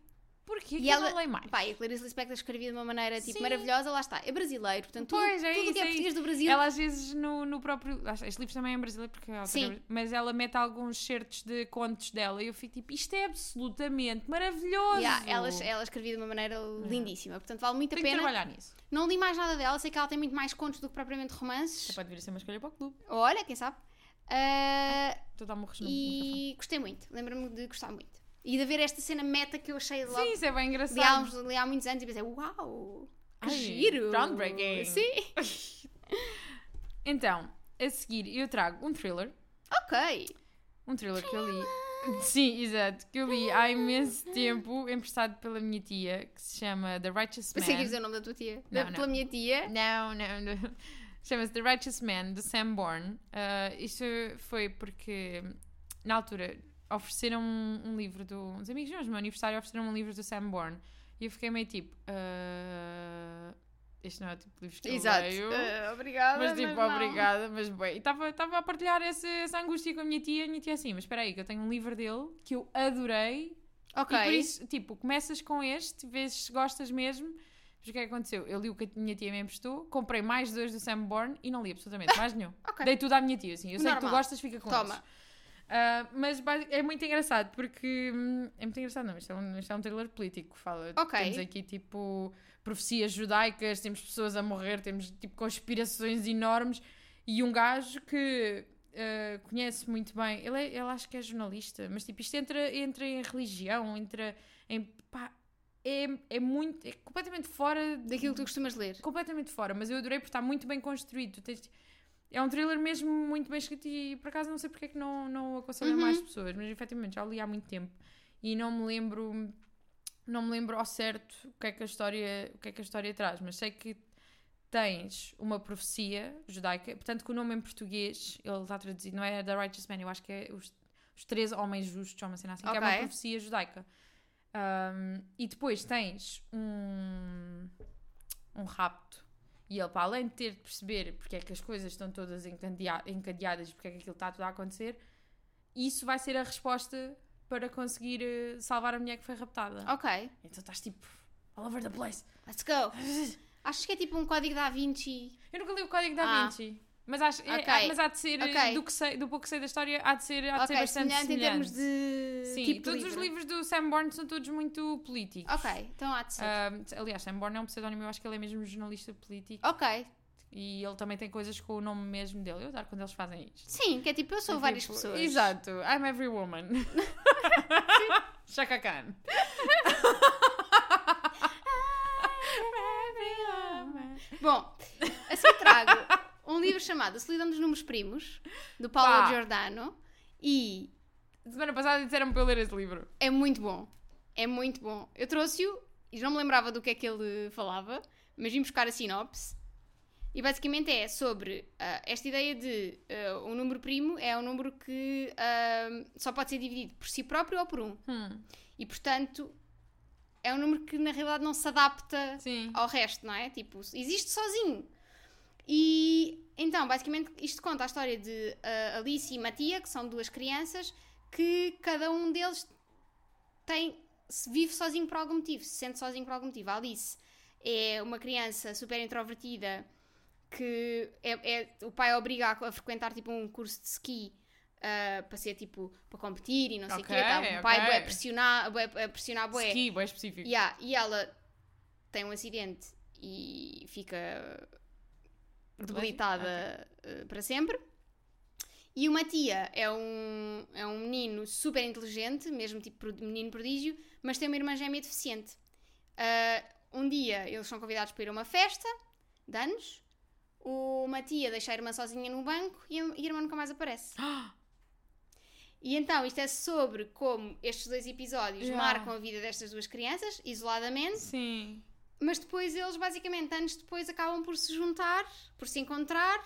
Porquê e que ela, não leio mais? Pá, e a Clarice Lispector escrevia de uma maneira tipo, maravilhosa, lá está. É brasileiro, portanto, pois, tudo, é tudo que é português do Brasil. Ela às vezes no, no próprio. Este livro também é brasileiro, porque ela Sim. mas ela mete alguns certos de contos dela e eu fico tipo, isto é absolutamente maravilhoso. Yeah, ela, ela escrevia de uma maneira lindíssima, portanto, vale muito a pena. trabalhar nisso. Não li mais nada dela, sei que ela tem muito mais contos do que propriamente romances. Pode vir a ser uma escolha para o clube. Olha, quem sabe. Uh, Estou a dar um E gostei muito, lembro-me de gostar muito. E de haver esta cena meta que eu achei logo. Sim, isso é bem engraçado. Li há, há muitos anos e pensei, uau, que Ai, giro! Groundbreaking! Sim! <laughs> então, a seguir eu trago um thriller. Ok! Um thriller que eu li. <laughs> Sim, exato. Que eu li há imenso tempo, emprestado pela minha tia, que se chama The Righteous Man. Ia dizer o nome da tua tia. Não, da, não. Pela minha tia? Não, não. não. <laughs> Chama-se The Righteous Man, de Sam Bourne. Uh, isso foi porque, na altura, ofereceram um, um livro do. Uns amigos meus, no meu aniversário, ofereceram um livro do Sam Bourne. E eu fiquei meio tipo. Uh, este não é o tipo de livro que Exato. eu leio. Uh, obrigada. Mas tipo, mas obrigada, mas bem. E estava a partilhar esse, essa angústia com a minha tia. A minha tia assim, mas espera aí, que eu tenho um livro dele que eu adorei. Ok. E por isso, tipo, começas com este, vês se gostas mesmo. Mas o que é que aconteceu? Eu li o que a minha tia me emprestou, comprei mais dois do Sam Bourne e não li absolutamente mais nenhum. <laughs> okay. Dei tudo à minha tia, assim. Eu sei Normal. que tu gostas, fica com Toma. Eles. Uh, mas é muito engraçado porque. Hum, é muito engraçado, não. Isto é um, isto é um trailer político. Fala. Okay. Temos aqui tipo profecias judaicas, temos pessoas a morrer, temos tipo conspirações enormes e um gajo que uh, conhece muito bem. Ele, é, ele acho que é jornalista, mas tipo isto entra, entra em religião, entra em. Pá, é, é muito. é completamente fora. Daquilo que tu costumas ler. Completamente fora, mas eu adorei porque está muito bem construído. Tu tens, é um thriller mesmo muito bem escrito e por acaso não sei porque é que não, não aconselho uhum. mais pessoas, mas efetivamente já o li há muito tempo e não me lembro. Não me lembro ao certo o que é que a história, o que é que a história traz, mas sei que tens uma profecia judaica, portanto que o nome em português, ele está traduzido, não é The Righteous Man, eu acho que é os, os três homens justos, uma cena assim, okay. que é uma profecia judaica. Um, e depois tens um, um rapto. E ele, para além de ter de perceber porque é que as coisas estão todas encadeadas, porque é que aquilo está tudo a acontecer, isso vai ser a resposta para conseguir eh, salvar a mulher que foi raptada. Ok. Então estás tipo all over the place. Let's go. <laughs> Acho que é tipo um código da Vinci. Eu nunca li o código da ah. Vinci. Mas, acho, é, okay. é, mas há de ser, okay. do, que sei, do pouco que sei da história, há de ser, há de okay, ser bastante semelhante. em termos de. Sim, tipo todos livro. os livros do Sam Bourne são todos muito políticos. Ok, então há de ser. Uh, aliás, Sam Bourne é um pseudónimo, eu acho que ele é mesmo jornalista político. Ok. E ele também tem coisas com o nome mesmo dele. Eu adoro quando eles fazem isto. Sim, que é tipo, eu sou é várias tipo, pessoas. Exato, I'm every woman. <laughs> Shaka Khan. <laughs> Bom, assim trago um livro chamado A Solidão dos Números Primos, do Paulo Pá. Giordano, e... Semana passada disseram-me para eu ler esse livro. É muito bom. É muito bom. Eu trouxe-o e não me lembrava do que é que ele falava, mas vim buscar a sinopse. E basicamente é sobre uh, esta ideia de uh, um número primo é um número que uh, só pode ser dividido por si próprio ou por um. Hum. E portanto é um número que na realidade não se adapta Sim. ao resto, não é? Tipo, existe sozinho. E então, basicamente, isto conta a história de uh, Alice e Matia, que são duas crianças, que cada um deles tem, se vive sozinho por algum motivo, se sente sozinho por algum motivo. A Alice é uma criança super introvertida que é, é o pai obriga a, frequentar tipo um curso de ski Uh, para ser tipo para competir e não sei o okay, quê. Tá? O okay. pai bué pressionar, bué, pressionar bué. Ski, bué específico. Yeah, e ela tem um acidente e fica debilitada okay. uh, para sempre. E o Matia é um, é um menino super inteligente, mesmo tipo menino prodígio, mas tem uma irmã gêmea deficiente. Uh, um dia eles são convidados para ir a uma festa de anos. O Matia deixa a irmã sozinha no banco e a, e a irmã nunca mais aparece. <gasps> E então isto é sobre como estes dois episódios yeah. marcam a vida destas duas crianças, isoladamente. Sim. Mas depois eles, basicamente, anos depois, acabam por se juntar, por se encontrar.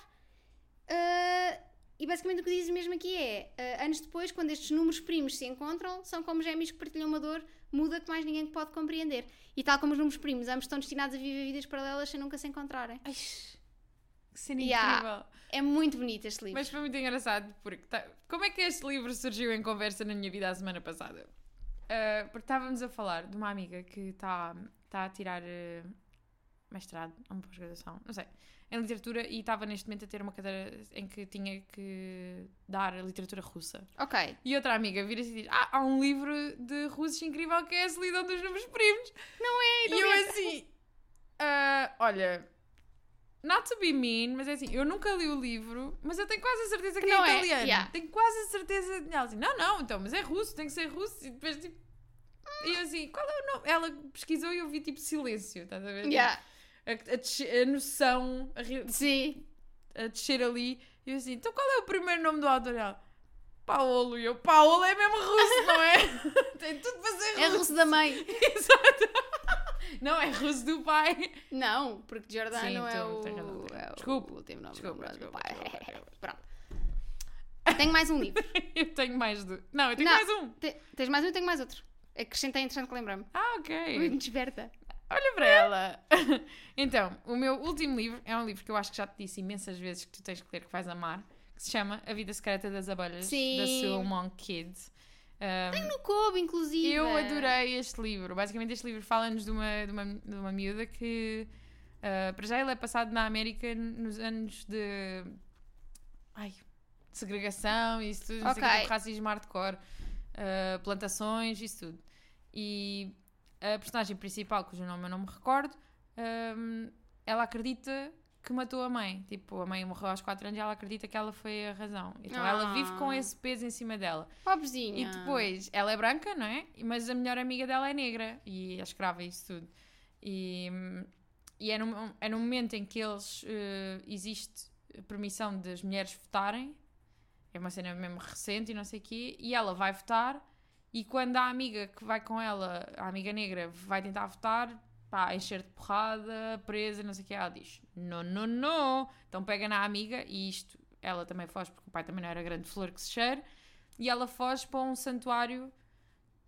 Uh, e basicamente o que dizes mesmo aqui é: uh, anos depois, quando estes números primos se encontram, são como gêmeos que partilham uma dor muda que mais ninguém pode compreender. E tal como os números primos, ambos estão destinados a viver vidas paralelas sem nunca se encontrarem. Ai, que cena yeah. incrível! É muito bonito este livro. Mas foi muito engraçado porque. Tá... Como é que este livro surgiu em conversa na minha vida a semana passada? Uh, porque estávamos a falar de uma amiga que está tá a tirar uh, mestrado, uma pós-graduação, não sei, em literatura e estava neste momento a ter uma cadeira em que tinha que dar literatura russa. Ok. E outra amiga vira-se e diz: Ah, há um livro de russos incrível que é a solidão dos números primos. Não é? Não e eu é. assim. Uh, olha, Not to be mean, mas é assim, eu nunca li o livro, mas eu tenho quase a certeza que, que é não é italiano. É. Yeah. Tenho quase a certeza. Ela assim, não, não, então, mas é russo, tem que ser russo. E depois, tipo. E eu assim, qual é o nome? Ela pesquisou e eu vi tipo silêncio, estás a ver? Yeah. A, a, a, noção, a, Sim. a descer ali. E eu assim, então qual é o primeiro nome do autor? Ela, Paolo. E eu, Paolo é mesmo russo, não é? <laughs> tem tudo para ser russo. É russo da mãe. <laughs> Exato. Não, é russo do pai. Não, porque Giordano Sim, é, o, é o. Desculpa. O último nome desculpa, do desculpa, pai. <laughs> Desculpa, Pronto. Tenho mais um livro. eu tenho mais do. Não, eu tenho Não, mais um. Te... Tens mais um e tenho mais outro. Acrescentei interessante que lembrar-me. Ah, ok. Muito desperta. Olha para ela. <laughs> então, o meu último livro é um livro que eu acho que já te disse imensas vezes que tu tens que ler, que vais amar, que se chama A Vida Secreta das Abelhas, Sim. da Sue Monk Kids. Um, Tem no Kobo, inclusive. Eu adorei este livro. Basicamente, este livro fala-nos de uma, de, uma, de uma miúda que, uh, para já, ele é passado na América nos anos de. Ai, de segregação e isso tudo, okay. Racismo hardcore, uh, plantações, isso tudo. E a personagem principal, cujo nome eu não me recordo, um, ela acredita que matou a mãe. Tipo, a mãe morreu aos 4 anos e ela acredita que ela foi a razão. Então ah. ela vive com esse peso em cima dela. Pobrezinha. E depois, ela é branca, não é? Mas a melhor amiga dela é negra e é escrava e isso tudo. E, e é, num, é num momento em que eles. Uh, existe permissão das mulheres votarem. É uma cena mesmo recente e não sei o quê. E ela vai votar. E quando a amiga que vai com ela, a amiga negra, vai tentar votar, pá, encher de porrada, presa, não sei o que, ela diz, não, não, não. Então pega na amiga e isto, ela também foge, porque o pai também não era grande flor que se cheira, e ela foge para um santuário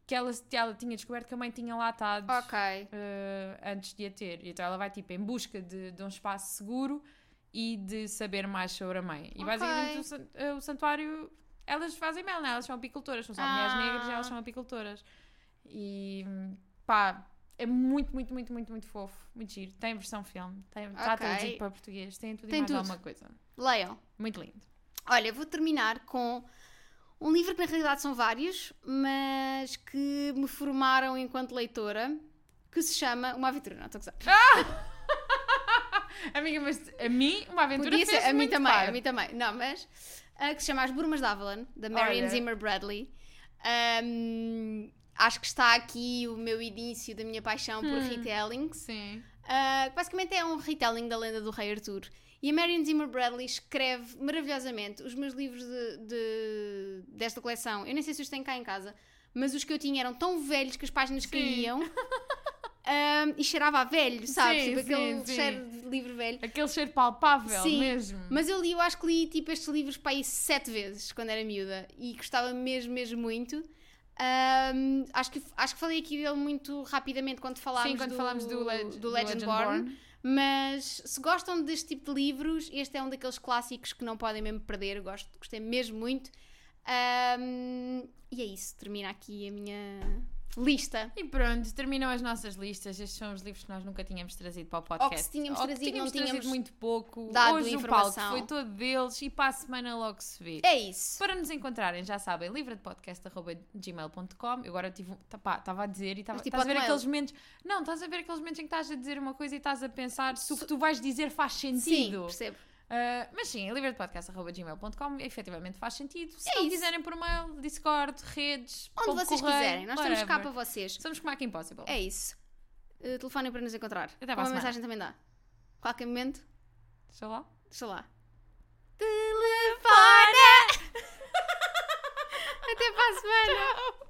que ela, ela tinha descoberto que a mãe tinha lá estado okay. uh, antes de a ter. Então ela vai tipo em busca de, de um espaço seguro e de saber mais sobre a mãe. E okay. basicamente o, eh, o, santuário, elas fazem mel, né? elas são apicultoras, são só ah. mulheres negras e elas são apicultoras. E pá, é muito, muito, muito, muito, muito fofo. Muito giro. Tem versão filme. Tem, está okay. traduzido para português. Tem tudo tem e mais tudo. alguma coisa. Leiam. Muito lindo. Olha, vou terminar com um livro que na realidade são vários, mas que me formaram enquanto leitora, que se chama Uma Aventura. Não, estou a gozar. Ah! <laughs> Amiga, mas a mim, uma aventura Podia ser, a mim também, a mim também. Não, mas uh, que se chama As Burmas de Avalon, da Marion Zimmer Bradley. Um, acho que está aqui o meu início da minha paixão hum, por retelling. Sim. Uh, basicamente é um retelling da lenda do Rei Arthur. E a Marion Zimmer Bradley escreve maravilhosamente os meus livros de, de, desta coleção. Eu nem sei se os tenho cá em casa, mas os que eu tinha eram tão velhos que as páginas sim. caíam. <laughs> um, e cheirava a velho, sabes? Sim, tipo sim, aquele sim. cheiro de livro velho. Aquele cheiro palpável sim, mesmo. Mas eu li, eu acho que li tipo estes livros para aí sete vezes quando era miúda e gostava mesmo, mesmo muito. Um, acho, que, acho que falei aqui dele muito rapidamente quando falámos, Sim, quando do, falámos do, do, do Legend, Legendborn. Mas se gostam deste tipo de livros, este é um daqueles clássicos que não podem mesmo perder. Gosto, gostei mesmo muito. Um, e é isso, termina aqui a minha lista. E pronto, terminam as nossas listas. Estes são os livros que nós nunca tínhamos trazido para o podcast. Ou que se tínhamos Ou trazido, tínhamos não tínhamos trazido muito pouco. Dado Hoje informação. o palco foi todo deles e para a semana logo se vê. É isso. Para nos encontrarem, já sabem, livradepodcast.gmail.com. Eu agora estava a dizer e estava tipo, a ver aqueles momentos. Não, estás a ver aqueles momentos em que estás a dizer uma coisa e estás a pensar se o que tu vais dizer faz sentido. Sim, percebo. Uh, mas sim, livredepodcast.gmail.com efetivamente faz sentido. Se é não isso. quiserem por mail, Discord, redes, onde vocês correio, quiserem, nós whatever. estamos cá para vocês. Somos como a Impossible. É isso. Uh, telefonem para nos encontrar. Até Uma mensagem também dá. Qualquer momento. Deixa lá. Deixa lá. Telefone! <laughs> Até para a semana! Tchau.